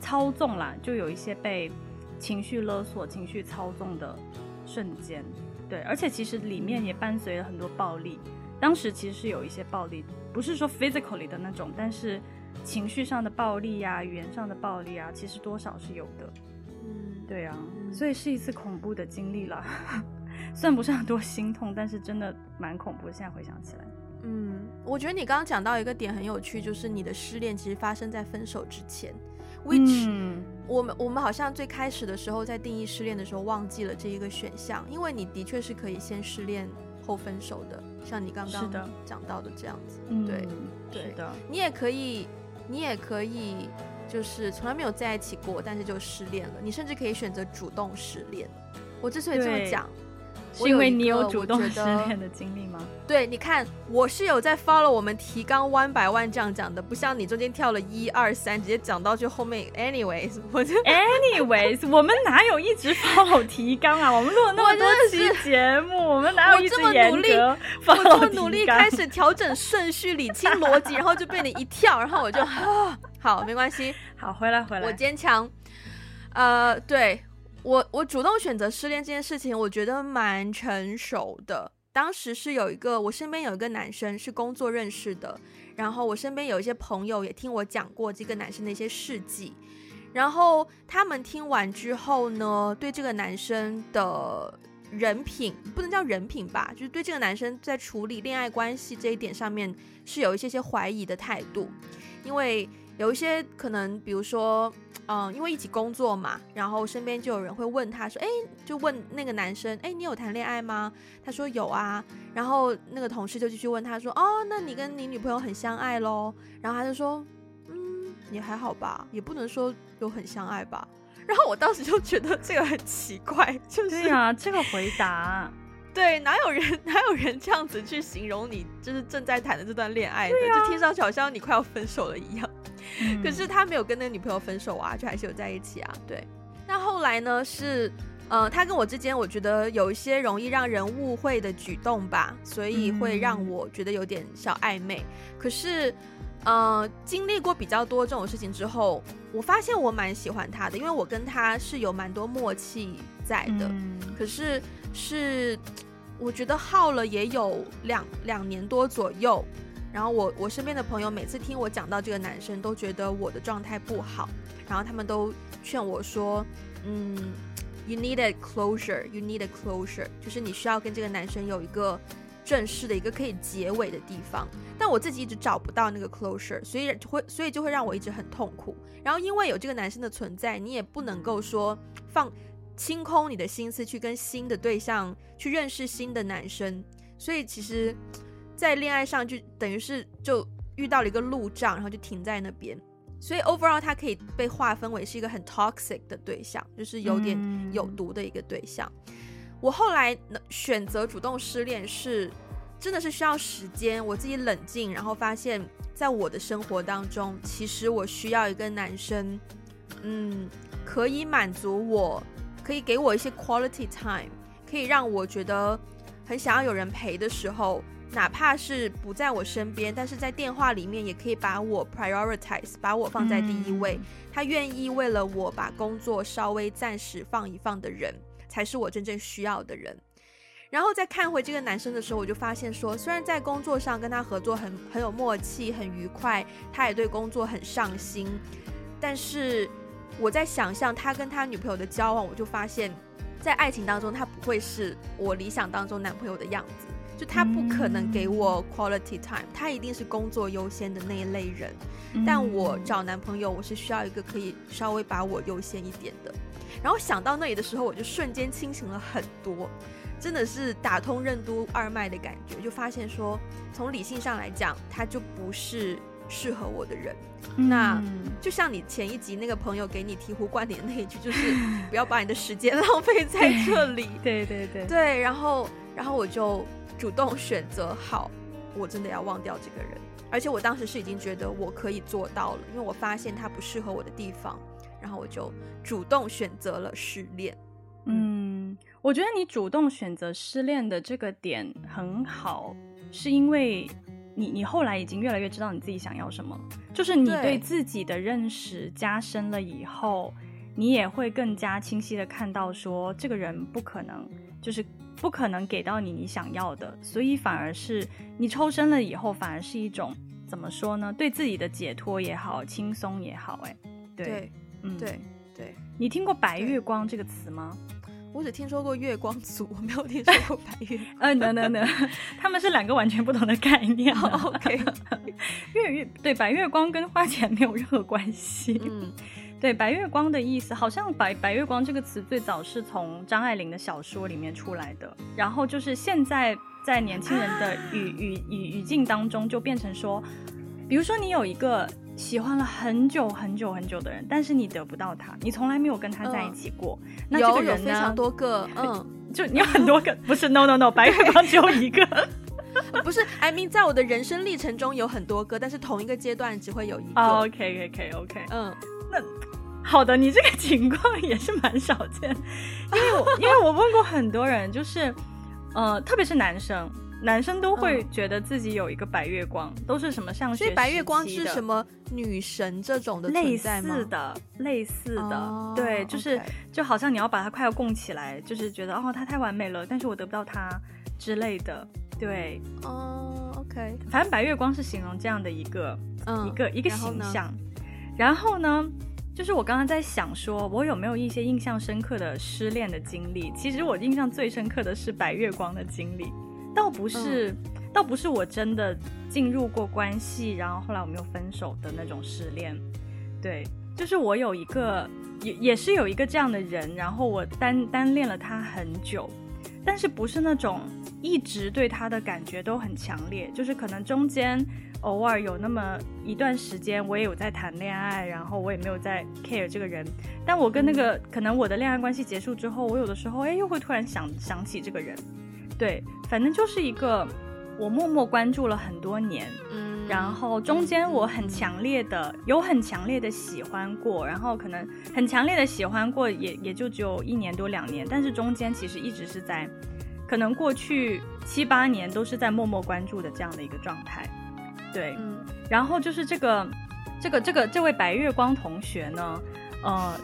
[SPEAKER 2] 操纵啦，就有一些被情绪勒索、情绪操纵的瞬间。对，而且其实里面也伴随了很多暴力。当时其实是有一些暴力，不是说 physically 的那种，但是情绪上的暴力呀、啊、语言上的暴力啊，其实多少是有的。嗯，对啊，所以是一次恐怖的经历了，*laughs* 算不上多心痛，但是真的蛮恐怖。现在回想起来，
[SPEAKER 1] 嗯，我觉得你刚刚讲到一个点很有趣，就是你的失恋其实发生在分手之前。which、嗯、我们我们好像最开始的时候在定义失恋的时候忘记了这一个选项，因为你的确是可以先失恋后分手的，像你刚刚讲到的这样子，对、嗯、对的，你也可以，你也可以就是从来没有在一起过，但是就失恋了，你甚至可以选择主动失恋。我之所以这么讲。
[SPEAKER 2] 是因为你有主动失恋的经历吗？*laughs*
[SPEAKER 1] 对，你看，我是有在 follow 我们提纲 one by one 这样讲的，不像你中间跳了一二三，直接讲到就后面。Anyways，我就 *laughs*
[SPEAKER 2] Anyways，我们哪有一直 follow 提纲啊？我们录了那么多期节目，我，我们哪有一直严格 follow？
[SPEAKER 1] 我这么努力开始调整顺序、理清逻辑，然后就被你一跳，然后我就啊，*laughs* 好，没关系，
[SPEAKER 2] 好，回来回来，
[SPEAKER 1] 我坚强。呃，对。我我主动选择失恋这件事情，我觉得蛮成熟的。当时是有一个我身边有一个男生是工作认识的，然后我身边有一些朋友也听我讲过这个男生的一些事迹，然后他们听完之后呢，对这个男生的人品不能叫人品吧，就是对这个男生在处理恋爱关系这一点上面是有一些些怀疑的态度，因为有一些可能，比如说。嗯，因为一起工作嘛，然后身边就有人会问他说：“哎，就问那个男生，哎，你有谈恋爱吗？”他说有啊，然后那个同事就继续问他说：“哦，那你跟你女朋友很相爱喽？”然后他就说：“嗯，也还好吧，也不能说有很相爱吧。”然后我当时就觉得这个很奇怪，就是
[SPEAKER 2] 对啊，这个回答，*laughs*
[SPEAKER 1] 对，哪有人哪有人这样子去形容你就是正在谈的这段恋爱的，啊、就听上去好像你快要分手了一样。可是他没有跟那个女朋友分手啊，就还是有在一起啊。对，那后来呢？是，呃，他跟我之间，我觉得有一些容易让人误会的举动吧，所以会让我觉得有点小暧昧。可是，呃，经历过比较多这种事情之后，我发现我蛮喜欢他的，因为我跟他是有蛮多默契在的。可是，是我觉得耗了也有两两年多左右。然后我我身边的朋友每次听我讲到这个男生，都觉得我的状态不好，然后他们都劝我说，嗯，you need a closure，you need a closure，就是你需要跟这个男生有一个正式的一个可以结尾的地方。但我自己一直找不到那个 closure，所以会所以就会让我一直很痛苦。然后因为有这个男生的存在，你也不能够说放清空你的心思去跟新的对象去认识新的男生，所以其实。在恋爱上就等于是就遇到了一个路障，然后就停在那边，所以 overall 它可以被划分为是一个很 toxic 的对象，就是有点有毒的一个对象。我后来选择主动失恋是真的是需要时间，我自己冷静，然后发现在我的生活当中，其实我需要一个男生，嗯，可以满足我，可以给我一些 quality time，可以让我觉得很想要有人陪的时候。哪怕是不在我身边，但是在电话里面也可以把我 prioritize，把我放在第一位。嗯、他愿意为了我把工作稍微暂时放一放的人，才是我真正需要的人。然后再看回这个男生的时候，我就发现说，虽然在工作上跟他合作很很有默契，很愉快，他也对工作很上心，但是我在想象他跟他女朋友的交往，我就发现，在爱情当中，他不会是我理想当中男朋友的样子。就他不可能给我 quality time，他一定是工作优先的那一类人。但我找男朋友，我是需要一个可以稍微把我优先一点的。然后想到那里的时候，我就瞬间清醒了很多，真的是打通任督二脉的感觉，就发现说，从理性上来讲，他就不是适合我的人。那就像你前一集那个朋友给你醍醐灌顶的那一句，就是不要把你的时间浪费在这里。*laughs*
[SPEAKER 2] 对对对对，
[SPEAKER 1] 对，然后然后我就。主动选择好，我真的要忘掉这个人。而且我当时是已经觉得我可以做到了，因为我发现他不适合我的地方，然后我就主动选择了失恋。
[SPEAKER 2] 嗯，我觉得你主动选择失恋的这个点很好，是因为你你后来已经越来越知道你自己想要什么，就是你对自己的认识加深了以后，你也会更加清晰的看到说这个人不可能，就是不可能给到你你想要的，所以反而是你抽身了以后，反而是一种。怎么说呢？对自己的解脱也好，轻松也好，哎，对，
[SPEAKER 1] 对
[SPEAKER 2] 嗯，
[SPEAKER 1] 对对。
[SPEAKER 2] 你听过“白月光”这个词吗？*laughs*
[SPEAKER 1] 我只听说过月光族，我没有听说过白月。
[SPEAKER 2] 嗯，能能能，他们是两个完全不同的概念。
[SPEAKER 1] oh, *laughs* OK，
[SPEAKER 2] 月月对白月光跟花钱没有任何关系。嗯，对，白月光的意思，好像白“白白月光”这个词最早是从张爱玲的小说里面出来的，然后就是现在。在年轻人的语语语语境当中，就变成说，比如说你有一个喜欢了很久很久很久的人，但是你得不到他，你从来没有跟他在一起过。嗯、那这个人呢？
[SPEAKER 1] 有非常多个，嗯，*laughs*
[SPEAKER 2] 就你有很多个，不是？No No No，白月光只有一个，*laughs*
[SPEAKER 1] 不是？I mean，在我的人生历程中有很多个，但是同一个阶段只会有一个。
[SPEAKER 2] Oh, OK OK OK，
[SPEAKER 1] 嗯，
[SPEAKER 2] 那好的，你这个情况也是蛮少见，因为我 *laughs* 因为我问过很多人，就是。呃，特别是男生，男生都会觉得自己有一个白月光，嗯、都是什么上学，
[SPEAKER 1] 所以白月光是什么女神这种的
[SPEAKER 2] 类似的，类似的，哦、对，就是、就好像你要把它快要供起来，就是觉得哦，它太完美了，但是我得不到它之类的，对，
[SPEAKER 1] 哦，OK，
[SPEAKER 2] 反正白月光是形容这样的一个、嗯、一个一个形象，然后呢？就是我刚刚在想，说我有没有一些印象深刻的失恋的经历？其实我印象最深刻的是白月光的经历，倒不是，嗯、倒不是我真的进入过关系，然后后来我们又分手的那种失恋。对，就是我有一个，也也是有一个这样的人，然后我单单恋了他很久，但是不是那种一直对他的感觉都很强烈，就是可能中间。偶尔有那么一段时间，我也有在谈恋爱，然后我也没有在 care 这个人。但我跟那个可能我的恋爱关系结束之后，我有的时候哎又会突然想想起这个人。对，反正就是一个我默默关注了很多年，嗯，然后中间我很强烈的有很强烈的喜欢过，然后可能很强烈的喜欢过也也就只有一年多两年，但是中间其实一直是在可能过去七八年都是在默默关注的这样的一个状态。对，嗯，然后就是这个，这个，这个，这位白月光同学呢，呃，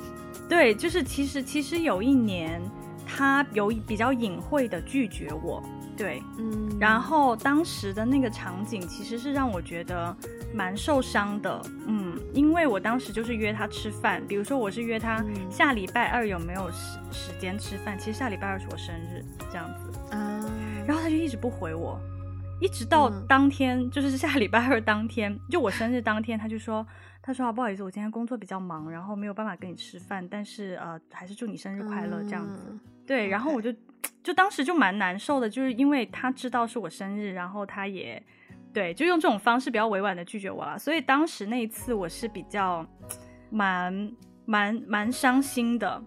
[SPEAKER 2] 对，就是其实其实有一年，他有比较隐晦的拒绝我，对，嗯，然后当时的那个场景其实是让我觉得蛮受伤的，嗯，因为我当时就是约他吃饭，比如说我是约他下礼拜二有没有时时间吃饭，其实下礼拜二是我生日，这样子，啊，然后他就一直不回我。一直到当天，嗯、就是下礼拜二当天，就我生日当天，他就说，他说啊，不好意思，我今天工作比较忙，然后没有办法跟你吃饭，但是呃，还是祝你生日快乐这样子。嗯、对，然后我就，就当时就蛮难受的，就是因为他知道是我生日，然后他也，对，就用这种方式比较委婉的拒绝我了，所以当时那一次我是比较蛮蛮蛮伤心的。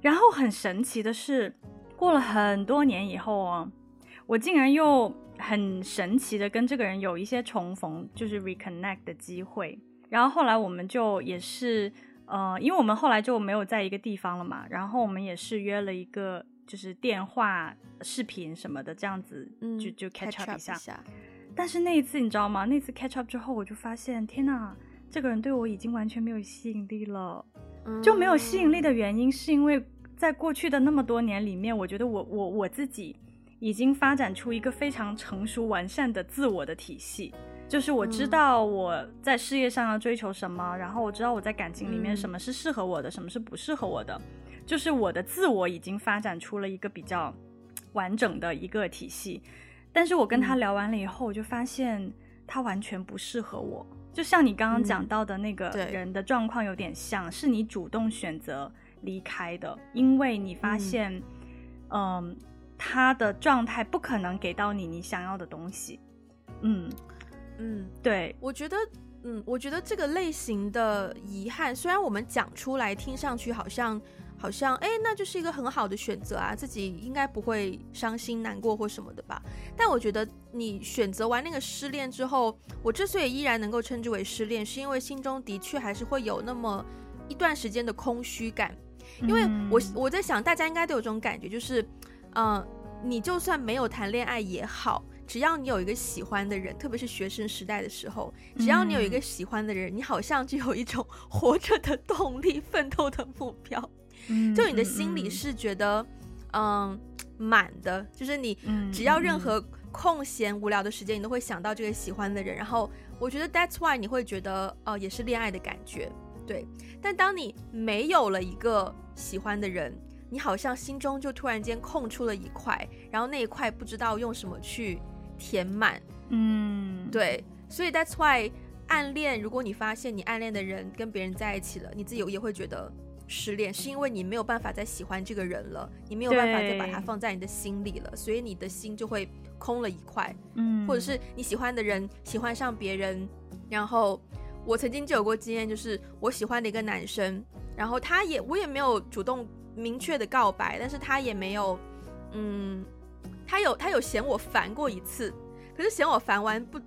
[SPEAKER 2] 然后很神奇的是，过了很多年以后哦，我竟然又。很神奇的跟这个人有一些重逢，就是 reconnect 的机会。然后后来我们就也是，呃，因为我们后来就没有在一个地方了嘛，然后我们也是约了一个就是电话、视频什么的这样子，嗯、就就 catch up 一下。一下但是那一次你知道吗？那次 catch up 之后，我就发现，天哪，这个人对我已经完全没有吸引力了。嗯、就没有吸引力的原因，是因为在过去的那么多年里面，我觉得我我我自己。已经发展出一个非常成熟完善的自我的体系，就是我知道我在事业上要追求什么，嗯、然后我知道我在感情里面什么是适合我的，嗯、什么是不适合我的，就是我的自我已经发展出了一个比较完整的一个体系。但是我跟他聊完了以后，我就发现他完全不适合我，就像你刚刚讲到的那个人的状况有点像，嗯、是你主动选择离开的，因为你发现，嗯。嗯他的状态不可能给到你你想要的东西，嗯嗯，对，
[SPEAKER 1] 我觉得，嗯，我觉得这个类型的遗憾，虽然我们讲出来听上去好像，好像哎，那就是一个很好的选择啊，自己应该不会伤心难过或什么的吧。但我觉得你选择完那个失恋之后，我之所以依然能够称之为失恋，是因为心中的确还是会有那么一段时间的空虚感。因为我我在想，大家应该都有这种感觉，就是嗯、呃，你就算没有谈恋爱也好。只要你有一个喜欢的人，特别是学生时代的时候，只要你有一个喜欢的人，嗯、你好像就有一种活着的动力、奋斗的目标。嗯，就你的心里是觉得，嗯，满、嗯、的，就是你只要任何空闲无聊的时间，你都会想到这个喜欢的人。然后，我觉得 that's why 你会觉得，哦、呃，也是恋爱的感觉，对。但当你没有了一个喜欢的人，你好像心中就突然间空出了一块，然后那一块不知道用什么去。填满，嗯，对，所以 that's why 暗恋，如果你发现你暗恋的人跟别人在一起了，你自己也会觉得失恋，是因为你没有办法再喜欢这个人了，你没有办法再把他放在你的心里了，所以你的心就会空了一块，嗯，或者是你喜欢的人喜欢上别人，然后我曾经就有过经验，就是我喜欢的一个男生，然后他也我也没有主动明确的告白，但是他也没有，嗯。他有他有嫌我烦过一次，可是嫌我烦完不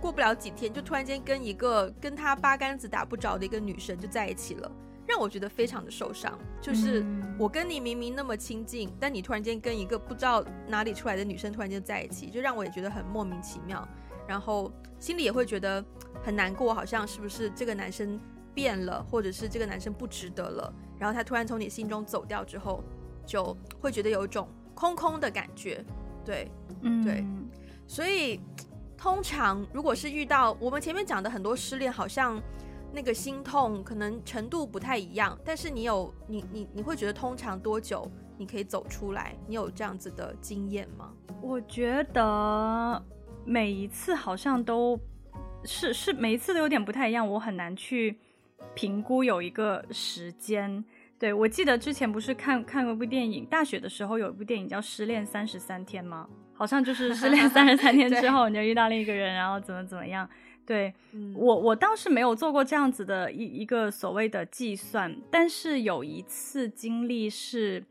[SPEAKER 1] 过不了几天，就突然间跟一个跟他八竿子打不着的一个女生就在一起了，让我觉得非常的受伤。就是我跟你明明那么亲近，但你突然间跟一个不知道哪里出来的女生突然间在一起，就让我也觉得很莫名其妙，然后心里也会觉得很难过，好像是不是这个男生变了，或者是这个男生不值得了，然后他突然从你心中走掉之后，就会觉得有一种空空的感觉。对，嗯，对，所以通常如果是遇到我们前面讲的很多失恋，好像那个心痛可能程度不太一样，但是你有你你你会觉得通常多久你可以走出来？你有这样子的经验吗？
[SPEAKER 2] 我觉得每一次好像都是是每一次都有点不太一样，我很难去评估有一个时间。对，我记得之前不是看看过一部电影，大学的时候有一部电影叫《失恋三十三天》吗？好像就是失恋三十三天之后你就遇到另一个人，然后怎么怎么样。对，*laughs* 嗯，我我倒是没有做过这样子的一一个所谓的计算，但是有一次经历是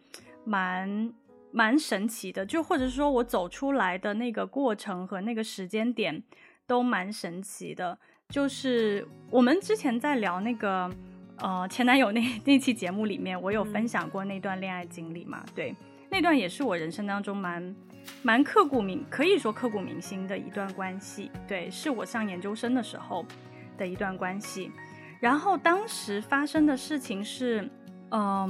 [SPEAKER 2] 蛮蛮神奇的，就或者说我走出来的那个过程和那个时间点都蛮神奇的，就是我们之前在聊那个。呃，前男友那那期节目里面，我有分享过那段恋爱经历嘛？对，那段也是我人生当中蛮蛮刻骨铭，可以说刻骨铭心的一段关系。对，是我上研究生的时候的一段关系。然后当时发生的事情是，嗯、呃，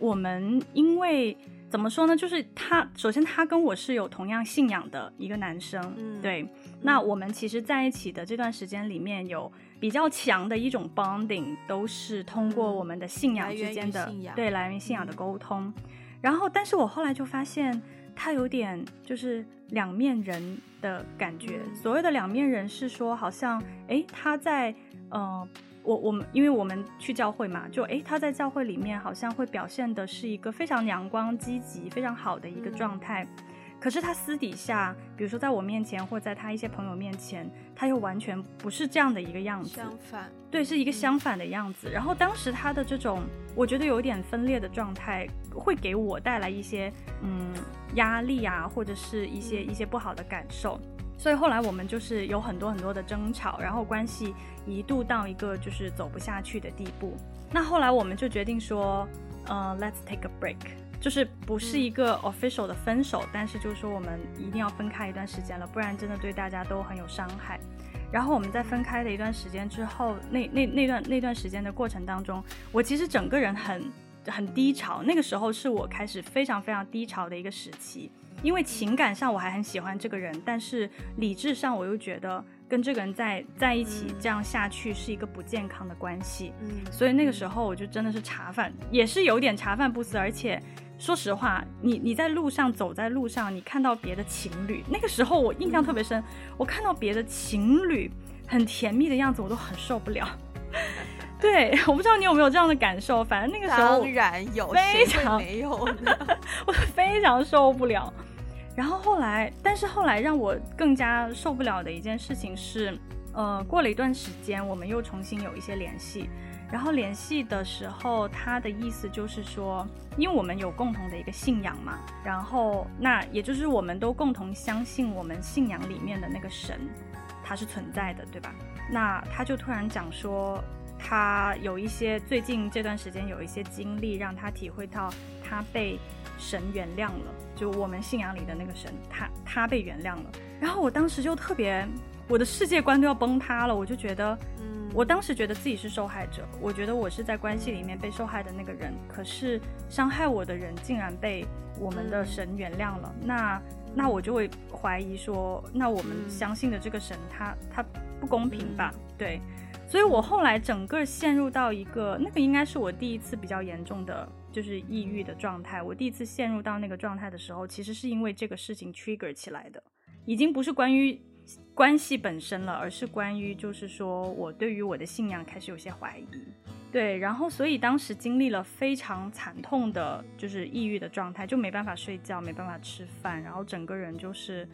[SPEAKER 2] 我们因为怎么说呢？就是他首先他跟我是有同样信仰的一个男生，嗯、对。那我们其实在一起的这段时间里面有。比较强的一种 bonding 都是通过我们的信仰之间的，对，来源于信仰的沟通。然后，但是我后来就发现他有点就是两面人的感觉。所谓的两面人是说，好像诶，他在呃，我我们因为我们去教会嘛，就诶，他在教会里面好像会表现的是一个非常阳光、积极、非常好的一个状态。可是他私底下，比如说在我面前，或在他一些朋友面前，他又完全不是这样的一个样子。
[SPEAKER 1] 相反，
[SPEAKER 2] 对，是一个相反的样子。嗯。然后当时他的这种，我觉得有点分裂的状态，会给我带来一些嗯压力啊，或者是一些一些不好的感受。所以后来我们就是有很多很多的争吵，然后关系一度到一个就是走不下去的地步。那后来我们就决定说，呃，let's take a break。就是不是一个 official 的分手，但是就是说我们一定要分开一段时间了，不然真的对大家都很有伤害。然后我们在分开的一段时间之后，那那那段那段时间的过程当中，我其实整个人很很低潮。那个时候是我开始非常非常低潮的一个时期，因为情感上我还很喜欢这个人，但是理智上我又觉得跟这个人在在一起这样下去是一个不健康的关系。嗯，所以那个时候我就真的是茶饭，也是有点茶饭不思，而且。说实话，你你在路上走在路上，你看到别的情侣，那个时候我印象特别深，我看到别的情侣很甜蜜的样子，我都很受不了。*laughs* 对，我不知道你有没有这样的感受，反正那个时候
[SPEAKER 1] 当然有，
[SPEAKER 2] 非常
[SPEAKER 1] 没有，*laughs* *laughs*
[SPEAKER 2] 我非常受不了。然后后来，但是后来让我更加受不了的一件事情是，呃，过了一段时间，我们又重新有一些联系。然后联系的时候，他的意思就是说，因为我们有共同的一个信仰嘛，然后那也就是我们都共同相信我们信仰里面的那个神，他是存在的，对吧？那他就突然讲说，他有一些最近这段时间有一些经历，让他体会到他被神原谅了，就我们信仰里的那个神，他他被原谅了。然后我当时就特别，我的世界观都要崩塌了，我就觉得。嗯我当时觉得自己是受害者，我觉得我是在关系里面被受害的那个人，可是伤害我的人竟然被我们的神原谅了，那那我就会怀疑说，那我们相信的这个神他他不公平吧？对，所以我后来整个陷入到一个，那个应该是我第一次比较严重的就是抑郁的状态。我第一次陷入到那个状态的时候，其实是因为这个事情 trigger 起来的，已经不是关于。关系本身了，而是关于就是说我对于我的信仰开始有些怀疑，对，然后所以当时经历了非常惨痛的，就是抑郁的状态，就没办法睡觉，没办法吃饭，然后整个人就是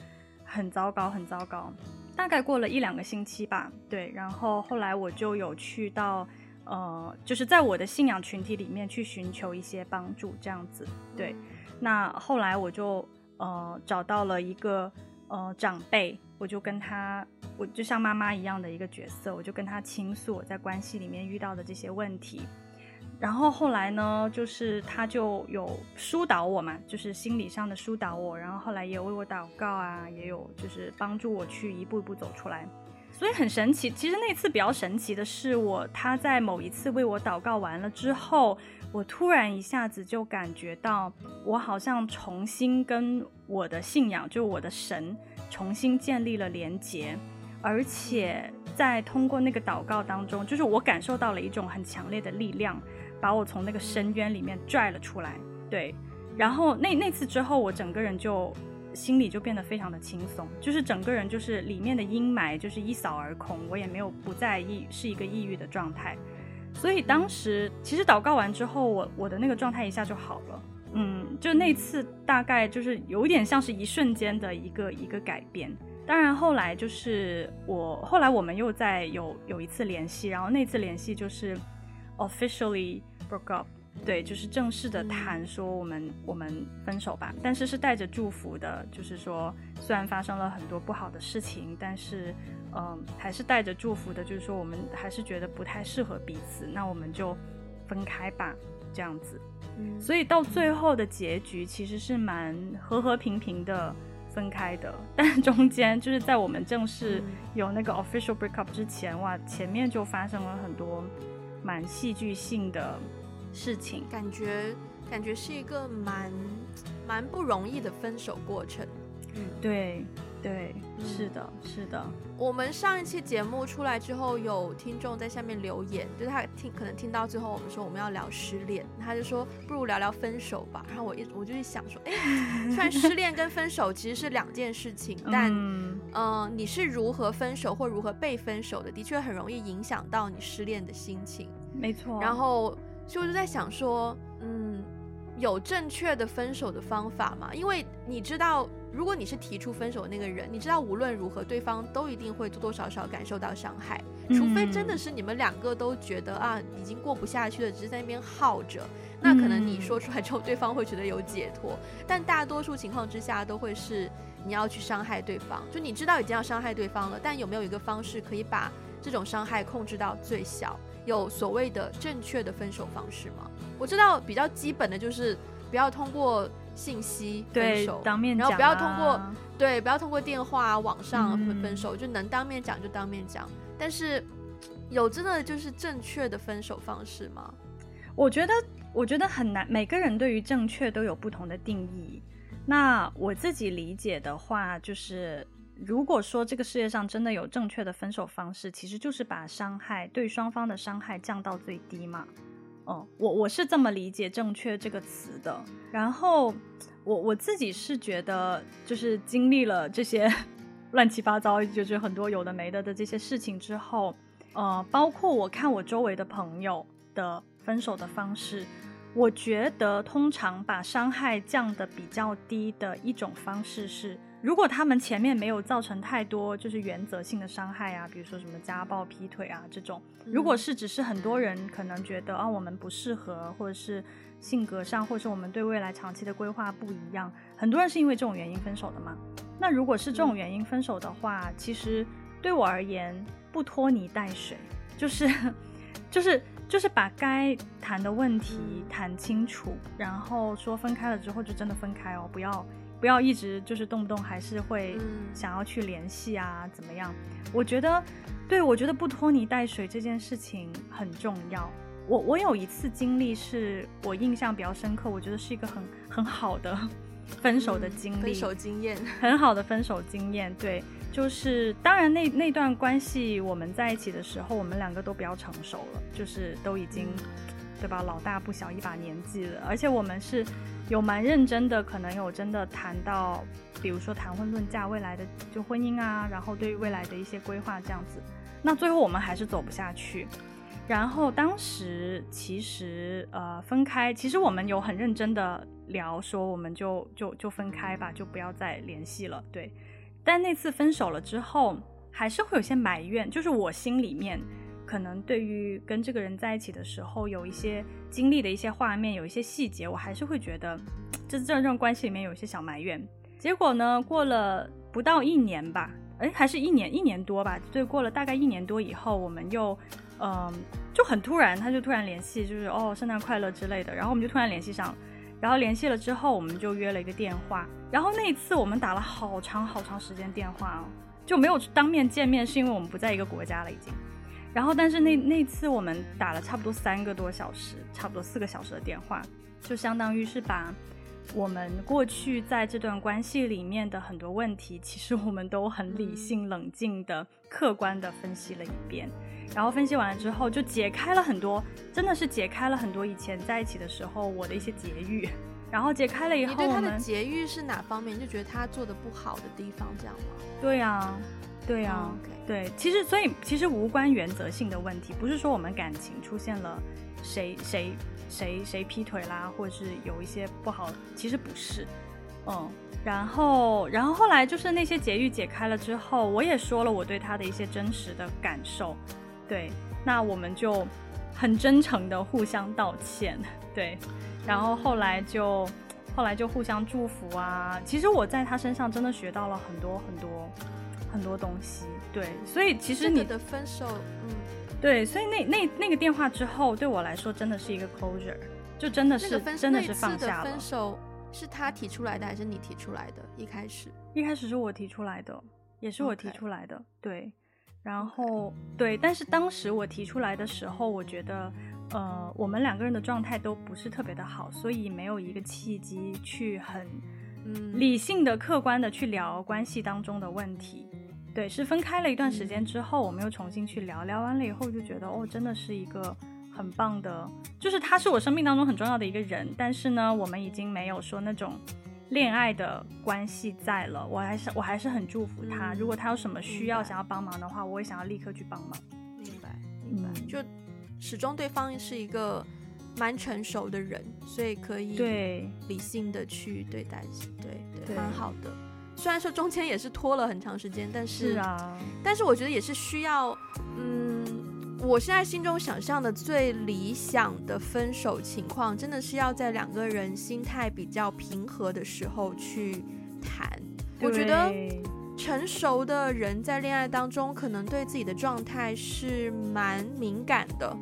[SPEAKER 2] 很糟糕，很糟糕。大概过了一两个星期吧，对，然后后来我就有去到，呃，就是在我的信仰群体里面去寻求一些帮助，这样子，对。那后来我就呃找到了一个呃长辈。我就跟他，我就像妈妈一样的一个角色，我就跟他倾诉我在关系里面遇到的这些问题。然后后来呢，就是他就有疏导我嘛，就是心理上的疏导我。然后后来也为我祷告啊，也有就是帮助我去一步一步走出来。所以很神奇。其实那次比较神奇的是，我他在某一次为我祷告完了之后，我突然一下子就感觉到，我好像重新跟我的信仰，就我的神。重新建立了连结，而且在通过那个祷告当中，就是我感受到了一种很强烈的力量，把我从那个深渊里面拽了出来。对，然后那那次之后，我整个人就心里就变得非常的轻松，就是整个人就是里面的阴霾就是一扫而空，我也没有不在意是一个抑郁的状态。所以当时其实祷告完之后，我我的那个状态一下就好了。嗯，就那次大概就是有点像是一瞬间的一个一个改变。当然后来就是我后来我们又在有有一次联系，然后那次联系就是 officially broke up，对，就是正式的谈说我们我们分手吧。但是是带着祝福的，就是说虽然发生了很多不好的事情，但是嗯还是带着祝福的，就是说我们还是觉得不太适合彼此，那我们就分开吧，这样子。所以到最后的结局其实是蛮和和平平的分开的，*laughs* 但中间就是在我们正式有那个 official breakup 之前，哇，前面就发生了很多蛮戏剧性的事情，
[SPEAKER 1] 感觉感觉是一个蛮蛮不容易的分手过程。
[SPEAKER 2] 嗯，对。对，是的，是的。
[SPEAKER 1] 我们上一期节目出来之后，有听众在下面留言，就是他听可能听到最后，我们说我们要聊失恋，他就说不如聊聊分手吧。然后我一我就想说，哎，*laughs* *laughs* 虽然失恋跟分手其实是两件事情，但嗯、呃，你是如何分手或如何被分手的，的确很容易影响到你失恋的心情。
[SPEAKER 2] 没错。
[SPEAKER 1] 然后所以我就在想说，嗯，有正确的分手的方法吗？因为你知道。如果你是提出分手的那个人，你知道无论如何，对方都一定会多多少少感受到伤害，除非真的是你们两个都觉得啊，已经过不下去了，只是在那边耗着，那可能你说出来之后，对方会觉得有解脱。但大多数情况之下，都会是你要去伤害对方。就你知道已经要伤害对方了，但有没有一个方式可以把这种伤害控制到最小？有所谓的正确的分手方式吗？我知道比较基本的就是不要通过。信息分手，
[SPEAKER 2] 当面讲啊，
[SPEAKER 1] 然后不要通过对，不要通过电话、网上分手，嗯，就能当面讲就当面讲。但是有真的就是正确的分手方式吗？
[SPEAKER 2] 我觉得我觉得很难，每个人对于正确都有不同的定义。那我自己理解的话，就是如果说这个世界上真的有正确的分手方式，其实就是把伤害对双方的伤害降到最低嘛。哦，我我是这么理解“正确”这个词的。然后我我自己是觉得，就是经历了这些 *laughs* 乱七八糟，就是很多有的没的的这些事情之后，呃，包括我看我周围的朋友的分手的方式，我觉得通常把伤害降得比较低的一种方式是如果他们前面没有造成太多就是原则性的伤害啊，比如说什么家暴、劈腿啊这种，如果是只是很多人可能觉得啊我们不适合，或者是性格上，或者是我们对未来长期的规划不一样，很多人是因为这种原因分手的嘛。那如果是这种原因分手的话，其实对我而言不拖泥带水，就是 *laughs* 就是就是把该谈的问题谈清楚，然后说分开了之后就真的分开哦，不要。不要一直就是动不动还是会想要去联系啊，怎么样？我觉得，对，我觉得不拖泥带水这件事情很重要。我我有一次经历是我印象比较深刻，我觉得是一个很很好的 *laughs* 分手的经历，
[SPEAKER 1] 分手经验，
[SPEAKER 2] 很好的分手经验。对，就是当然那那段关系我们在一起的时候，我们两个都比较成熟了，就是都已经。对吧？老大不小一把年纪了，而且我们是有蛮认真的，可能有真的谈到，比如说谈婚论嫁，未来的就婚姻啊，然后对于未来的一些规划这样子。那最后我们还是走不下去，然后当时其实呃分开，其实我们有很认真的聊，说我们就就就分开吧，就不要再联系了。对，但那次分手了之后，还是会有些埋怨，就是我心里面。可能对于跟这个人在一起的时候，有一些经历的一些画面，有一些细节，我还是会觉得，这这种关系里面有一些小埋怨。结果呢，过了不到一年吧，哎，还是一年一年多吧，对，过了大概一年多以后，我们又，嗯、就很突然，他就突然联系，就是哦，圣诞快乐之类的，然后我们就突然联系上，然后联系了之后，我们就约了一个电话，然后那一次我们打了好长好长时间电话哦，就没有当面见面，是因为我们不在一个国家了已经。然后，但是那那次我们打了差不多三个多小时，差不多四个小时的电话，就相当于是把我们过去在这段关系里面的很多问题，其实我们都很理性、冷静的、客观的分析了一遍。然后分析完了之后，就解开了很多，真的是解开了很多以前在一起的时候我的一些结语。然后解开了以后，
[SPEAKER 1] 你对他的结语是哪方面？就觉得他做的不好的地方，这样吗？
[SPEAKER 2] 对呀。对呀、啊，对，其实所以其实无关原则性的问题，不是说我们感情出现了谁谁谁谁劈腿啦，或者是有一些不好，其实不是，嗯，然后然后后来就是那些结语解开了之后，我也说了我对他的一些真实的感受，对，那我们就很真诚的互相道歉，对，然后后来就后来就互相祝福啊，其实我在他身上真的学到了很多很多。很多东西，对，所以其实你
[SPEAKER 1] 的分手，嗯，
[SPEAKER 2] 对，所以那那那个电话之后，对我来说真的是一个 closure，就真的是、那个、真的是放下了。
[SPEAKER 1] 分手是他提出来的还是你提出来的？一开始，
[SPEAKER 2] 一开始是我提出来的，也是我提出来的，Okay. 对。然后对，但是当时我提出来的时候，我觉得，呃，我们两个人的状态都不是特别的好，所以没有一个契机去很理性的、客观的去聊关系当中的问题。对，是分开了一段时间之后，我们又重新去聊，聊完了以后就觉得，哦，真的是一个很棒的，就是他是我生命当中很重要的一个人。但是呢，我们已经没有说那种恋爱的关系在了。我还是我还是很祝福他，如果他有什么需要想要帮忙的话，我也想要立刻去帮忙。
[SPEAKER 1] 明白，明白。就始终对方是一个蛮成熟的人，所以可以对理性的去对待，对对，蛮好的。虽然说中间也是拖了很长时间，但是，是啊，但是我觉得也是需要，嗯，我现在心中想象的最理想的分手情况，真的是要在两个人心态比较平和的时候去谈。我觉得成熟的人在恋爱当中，可能对自己的状态是蛮敏感的，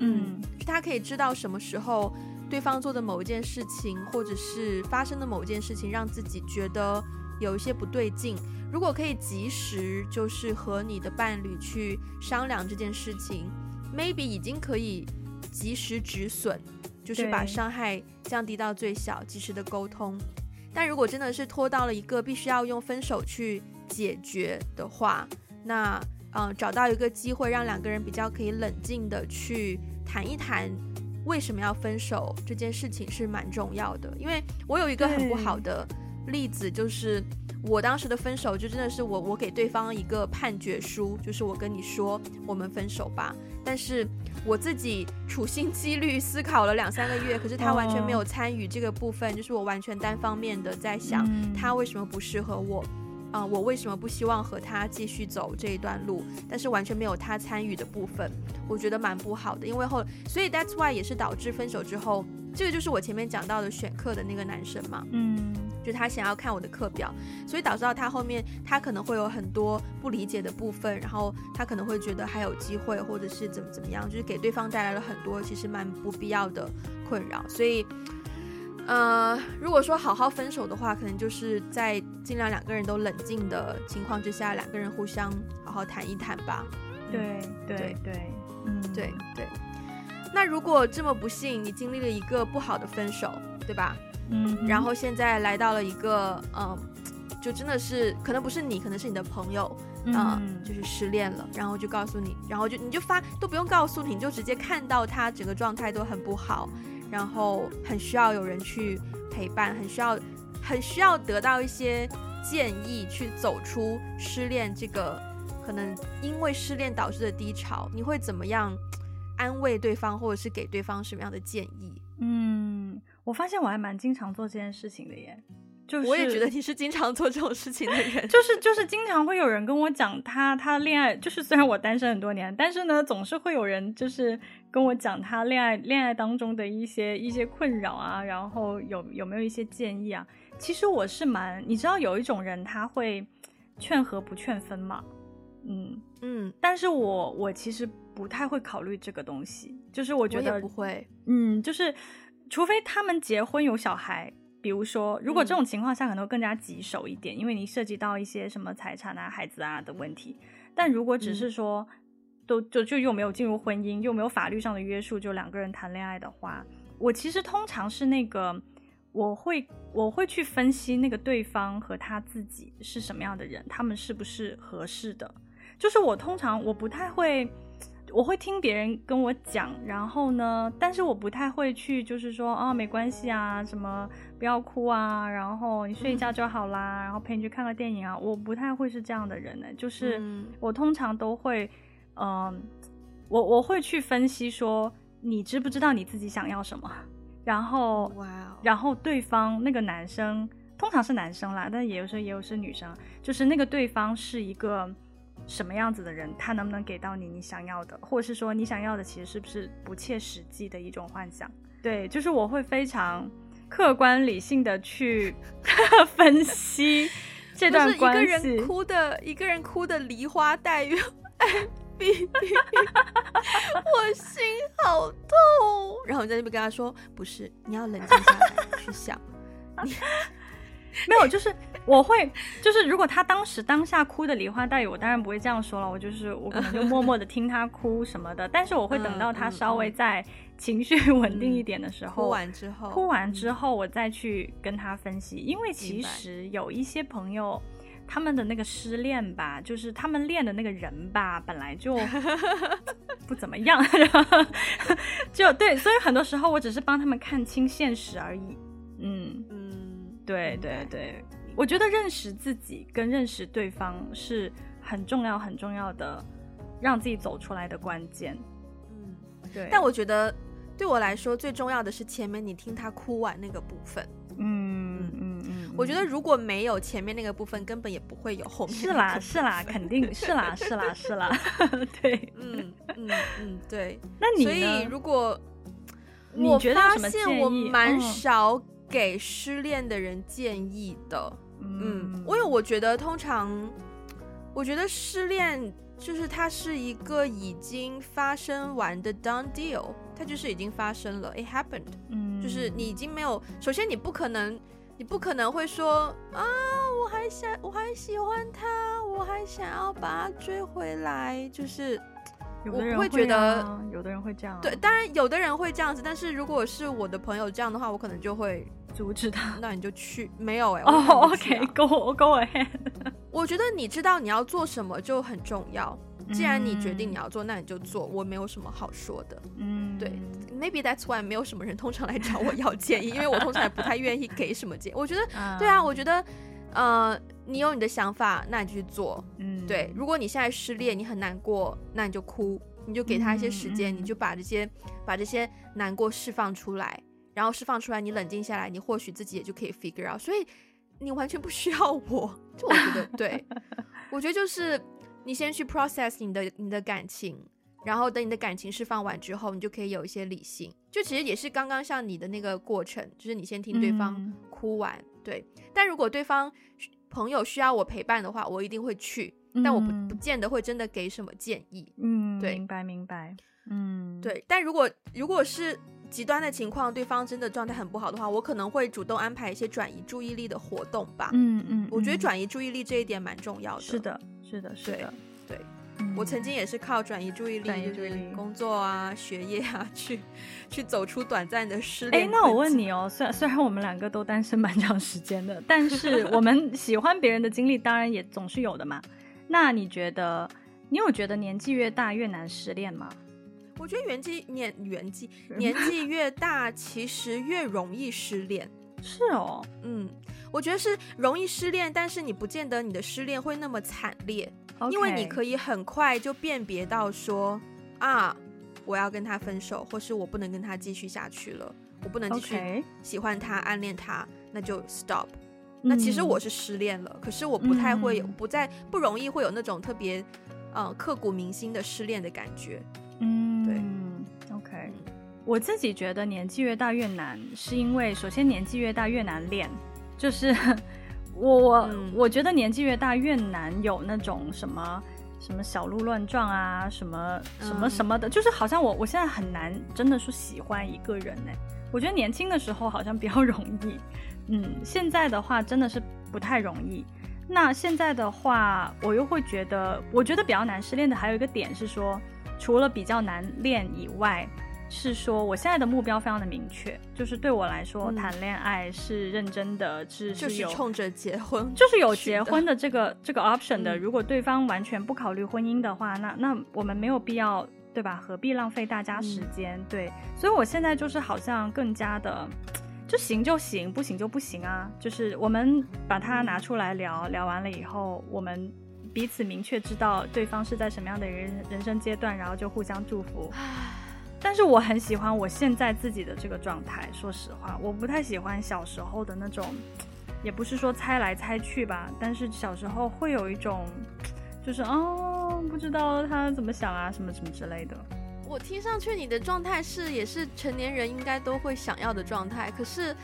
[SPEAKER 1] 嗯，他可以知道什么时候对方做的某一件事情，或者是发生的某一件事情，让自己觉得。有一些不对劲，如果可以及时就是和你的伴侣去商量这件事情，maybe 已经可以及时止损，就是把伤害降低到最小，及时的沟通。但如果真的是拖到了一个必须要用分手去解决的话，那嗯，找到一个机会让两个人比较可以冷静的去谈一谈为什么要分手这件事情是蛮重要的。因为我有一个很不好的。例子就是我当时的分手，就真的是我我给对方一个判决书，就是我跟你说我们分手吧。但是我自己处心积虑思考了两三个月，可是他完全没有参与这个部分，就是我完全单方面的在想他为什么不适合我。啊、呃，我为什么不希望和他继续走这一段路，但是完全没有他参与的部分，我觉得蛮不好的。因为后，所以 that's why 也是导致分手之后，这个就是我前面讲到的选课的那个男生嘛，
[SPEAKER 2] 嗯，
[SPEAKER 1] 就他想要看我的课表，所以导致到他后面他可能会有很多不理解的部分，然后他可能会觉得还有机会，或者是怎么怎么样，就是给对方带来了很多其实蛮不必要的困扰，所以。呃，如果说好好分手的话，可能就是在尽量两个人都冷静的情况之下，两个人互相好好谈一谈吧。
[SPEAKER 2] 对对对，嗯，
[SPEAKER 1] 对对。那如果这么不幸，你经历了一个不好的分手，对吧？
[SPEAKER 2] 嗯。
[SPEAKER 1] 然后现在来到了一个，嗯，就真的是可能不是你，可能是你的朋友，嗯，嗯，就是失恋了，然后就告诉你，然后就你就发都不用告诉你，你就直接看到他整个状态都很不好。然后很需要有人去陪伴，很需要，很需要得到一些建议去走出失恋这个可能因为失恋导致的低潮。你会怎么样安慰对方，或者是给对方什么样的建议？
[SPEAKER 2] 嗯，我发现我还蛮经常做这件事情的耶。就是
[SPEAKER 1] 我也觉得你是经常做这种事情的人，
[SPEAKER 2] 就是就是经常会有人跟我讲他他恋爱，就是虽然我单身很多年，但是呢，总是会有人就是跟我讲他恋爱恋爱当中的一些一些困扰啊，然后有有没有一些建议啊？其实我是蛮，你知道有一种人他会劝和不劝分嘛，嗯嗯，但是我我其实不太会考虑这个东西，就是我觉得
[SPEAKER 1] 我不会，
[SPEAKER 2] 嗯，就是除非他们结婚有小孩。比如说，如果这种情况下可能会更加棘手一点，嗯，因为你涉及到一些什么财产啊、孩子啊的问题。但如果只是说，嗯，都就就又没有进入婚姻，又没有法律上的约束，就两个人谈恋爱的话，我其实通常是那个，我会我会去分析那个对方和他自己是什么样的人，他们是不是合适的。就是我通常我不太会。我会听别人跟我讲，然后呢，但是我不太会去，就是说啊，没关系啊，什么不要哭啊，然后你睡一觉就好啦，嗯、然后陪你去看个电影啊，我不太会是这样的人呢。就是我通常都会，嗯、呃，我我会去分析说，你知不知道你自己想要什么，然后，
[SPEAKER 1] 哇、
[SPEAKER 2] 然后对方那个男生通常是男生啦，但也有时候也有是女生，就是那个对方是一个。什么样子的人，他能不能给到你你想要的，或者是说你想要的其实是不是不切实际的一种幻想？对，就是我会非常客观理性的去 *laughs* 分析这段关系。
[SPEAKER 1] 一个人哭的，一个人哭的梨花带雨，*laughs* *laughs* 我心好痛。然后我在那边跟他说，不是，你要冷静下来去想。你 *laughs*
[SPEAKER 2] 没有，就是我会，就是如果他当时当下哭的梨花带雨，我当然不会这样说了，我就是我可能就默默的听他哭什么的。但是我会等到他稍微在情绪稳定一点的时候，
[SPEAKER 1] 哭完之后，
[SPEAKER 2] 哭完之后我再去跟他分析。因为其实有一些朋友，他们的那个失恋吧，就是他们恋的那个人吧，本来就 *laughs* 不怎么样，就对，所以很多时候我只是帮他们看清现实而已。嗯嗯。对对对，我觉得认识自己跟认识对方是很重要很重要的，让自己走出来的关键。
[SPEAKER 1] 嗯，对。但我觉得对我来说最重要的是前面你听他哭完那个部分。
[SPEAKER 2] 嗯嗯嗯。
[SPEAKER 1] 我觉得如果没有前面那个部分，根本也不会有后面。
[SPEAKER 2] 是啦是啦，肯定是啦是啦是啦。*laughs* 对，
[SPEAKER 1] 嗯嗯嗯，对。
[SPEAKER 2] 那你
[SPEAKER 1] 所以如果
[SPEAKER 2] 你觉得
[SPEAKER 1] 我发现我蛮少。给失恋的人建议的，嗯，因为我觉得通常，我觉得失恋就是它是一个已经发生完的 done deal，它就是已经发生了，it happened，嗯，就是你已经没有，首先你不可能，你不可能会说啊，我还想，我还喜欢他，我还想要把他追回来，就是。
[SPEAKER 2] 有的人
[SPEAKER 1] 会觉得，
[SPEAKER 2] 有的人会这样。
[SPEAKER 1] 对，当然有的人会这样子，但是如果是我的朋友这样的话，我可能就会
[SPEAKER 2] 阻止他。
[SPEAKER 1] 那你就去，没有哎、欸。
[SPEAKER 2] 哦、oh,，OK，Go Go ahead。
[SPEAKER 1] 我觉得你知道你要做什么就很重要。既然你决定你要做，那你就做。我没有什么好说的。嗯，对，Maybe that's why 没有什么人通常来找我要建议，*laughs* 因为我通常也不太愿意给什么建议。我觉得，对啊，我觉得，呃。你有你的想法，那你就去做。嗯，对。如果你现在失恋，你很难过，那你就哭，你就给他一些时间，嗯、你就把这些把这些难过释放出来，然后释放出来，你冷静下来，你或许自己也就可以 figure out。所以你完全不需要我。*laughs* 就我觉得，对，*laughs* 我觉得就是你先去 process 你的你的感情，然后等你的感情释放完之后，你就可以有一些理性。就其实也是刚刚像你的那个过程，就是你先听对方哭完，嗯、对。但如果对方朋友需要我陪伴的话，我一定会去，嗯、但我不不见得会真的给什么建议。
[SPEAKER 2] 嗯，
[SPEAKER 1] 对，
[SPEAKER 2] 明白明白。嗯，
[SPEAKER 1] 对。但如果如果是极端的情况，对方真的状态很不好的话，我可能会主动安排一些转移注意力的活动吧。
[SPEAKER 2] 嗯嗯，嗯
[SPEAKER 1] 我觉得转移注意力这一点蛮重要的。
[SPEAKER 2] 是的，是的，是的，
[SPEAKER 1] 对。对嗯、我曾经也是靠转移注意力，转移注意力，工作啊、学业啊，去去走出短暂的失恋。哎，
[SPEAKER 2] 那我问你哦，虽然虽然我们两个都单身蛮长时间的，但是我们 *laughs* 喜欢别人的经历，当然也总是有的嘛。那你觉得，你有觉得年纪越大越难失恋吗？
[SPEAKER 1] 我觉得年纪 *laughs* 年年纪年纪越大，其实越容易失恋。
[SPEAKER 2] 是哦，
[SPEAKER 1] 嗯，我觉得是容易失恋，但是你不见得你的失恋会那么惨烈。Okay. 因为你可以很快就辨别到说啊，我要跟他分手，或是我不能跟他继续下去了，我不能继续喜欢他、暗恋他，那就 stop。那其实我是失恋了，嗯、可是我不太会有，嗯、不再不容易会有那种特别呃刻骨铭心的失恋的感觉。
[SPEAKER 2] 嗯，对，OK。我自己觉得年纪越大越难，是因为首先年纪越大越难练，就是。*laughs* 我我、嗯、我觉得年纪越大越难有那种什么什么小鹿乱撞啊，什么什么什么的，嗯、就是好像我我现在很难真的说喜欢一个人呢。我觉得年轻的时候好像比较容易，*laughs* 嗯，现在的话真的是不太容易。那现在的话，我又会觉得，我觉得比较难失恋的还有一个点是说，除了比较难练以外。是说，我现在的目标非常的明确，就是对我来说，谈恋爱是认真的，是就是
[SPEAKER 1] 冲着结婚，
[SPEAKER 2] 就是有结婚的这个这个 option 的。如果对方完全不考虑婚姻的话，那那我们没有必要，对吧？何必浪费大家时间？对，所以我现在就是好像更加的，就行就行，不行就不行啊。就是我们把它拿出来聊聊完了以后，我们彼此明确知道对方是在什么样的人人生阶段，然后就互相祝福。但是我很喜欢我现在自己的这个状态。说实话，我不太喜欢小时候的那种，也不是说猜来猜去吧。但是小时候会有一种，就是哦，不知道他怎么想啊，什么什么之类的。
[SPEAKER 1] 我听上去你的状态是，也是成年人应该都会想要的状态。可是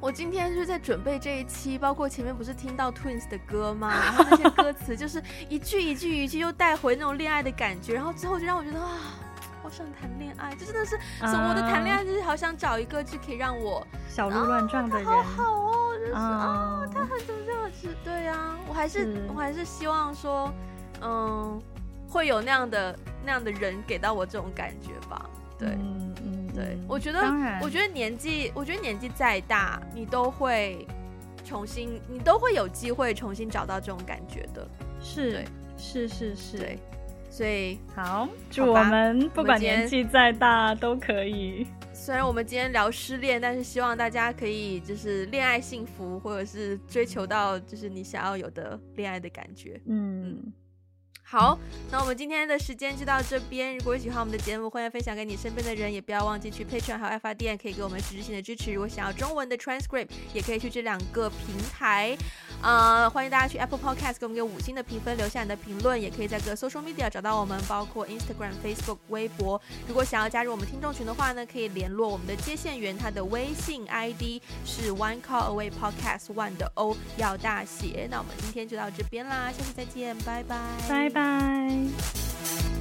[SPEAKER 1] 我今天就是在准备这一期，包括前面不是听到 Twins 的歌吗？然后那些歌词就是一句一句一句又带回那种恋爱的感觉，然后之后就让我觉得啊。好想谈恋爱，这真的是什么？我的谈恋爱就是好想找一个就可以让我
[SPEAKER 2] 小鹿乱撞的人，
[SPEAKER 1] 好好哦，就是啊，他很怎么这样子？对呀，我还是我还是希望说，嗯，会有那样的那样的人给到我这种感觉吧。对，嗯嗯，对，我觉得，我觉得年纪，我觉得年纪再大，你都会重新，你都会有机会重新找到这种感觉的。
[SPEAKER 2] 是，是是是，
[SPEAKER 1] 对。所以
[SPEAKER 2] 好，祝我们不管年纪再大都可以。
[SPEAKER 1] 虽然我们今天聊失恋，但是希望大家可以就是恋爱幸福，或者是追求到就是你想要有的恋爱的感觉。嗯。嗯好，那我们今天的时间就到这边。如果喜欢我们的节目，欢迎分享给你身边的人，也不要忘记去 Patreon 还有 FRDN 可以给我们实质性的支持。如果想要中文的 transcript，也可以去这两个平台。呃，欢迎大家去 Apple Podcast 给我们一个五星的评分，留下你的评论，也可以在各 social media 找到我们，包括 Instagram、Facebook、微博。如果想要加入我们听众群的话呢，可以联络我们的接线员，他的微信 ID 是 One Call Away Podcast One 的 O 要大写。那我们今天就到这边啦，下次再见，拜拜，
[SPEAKER 2] 拜拜。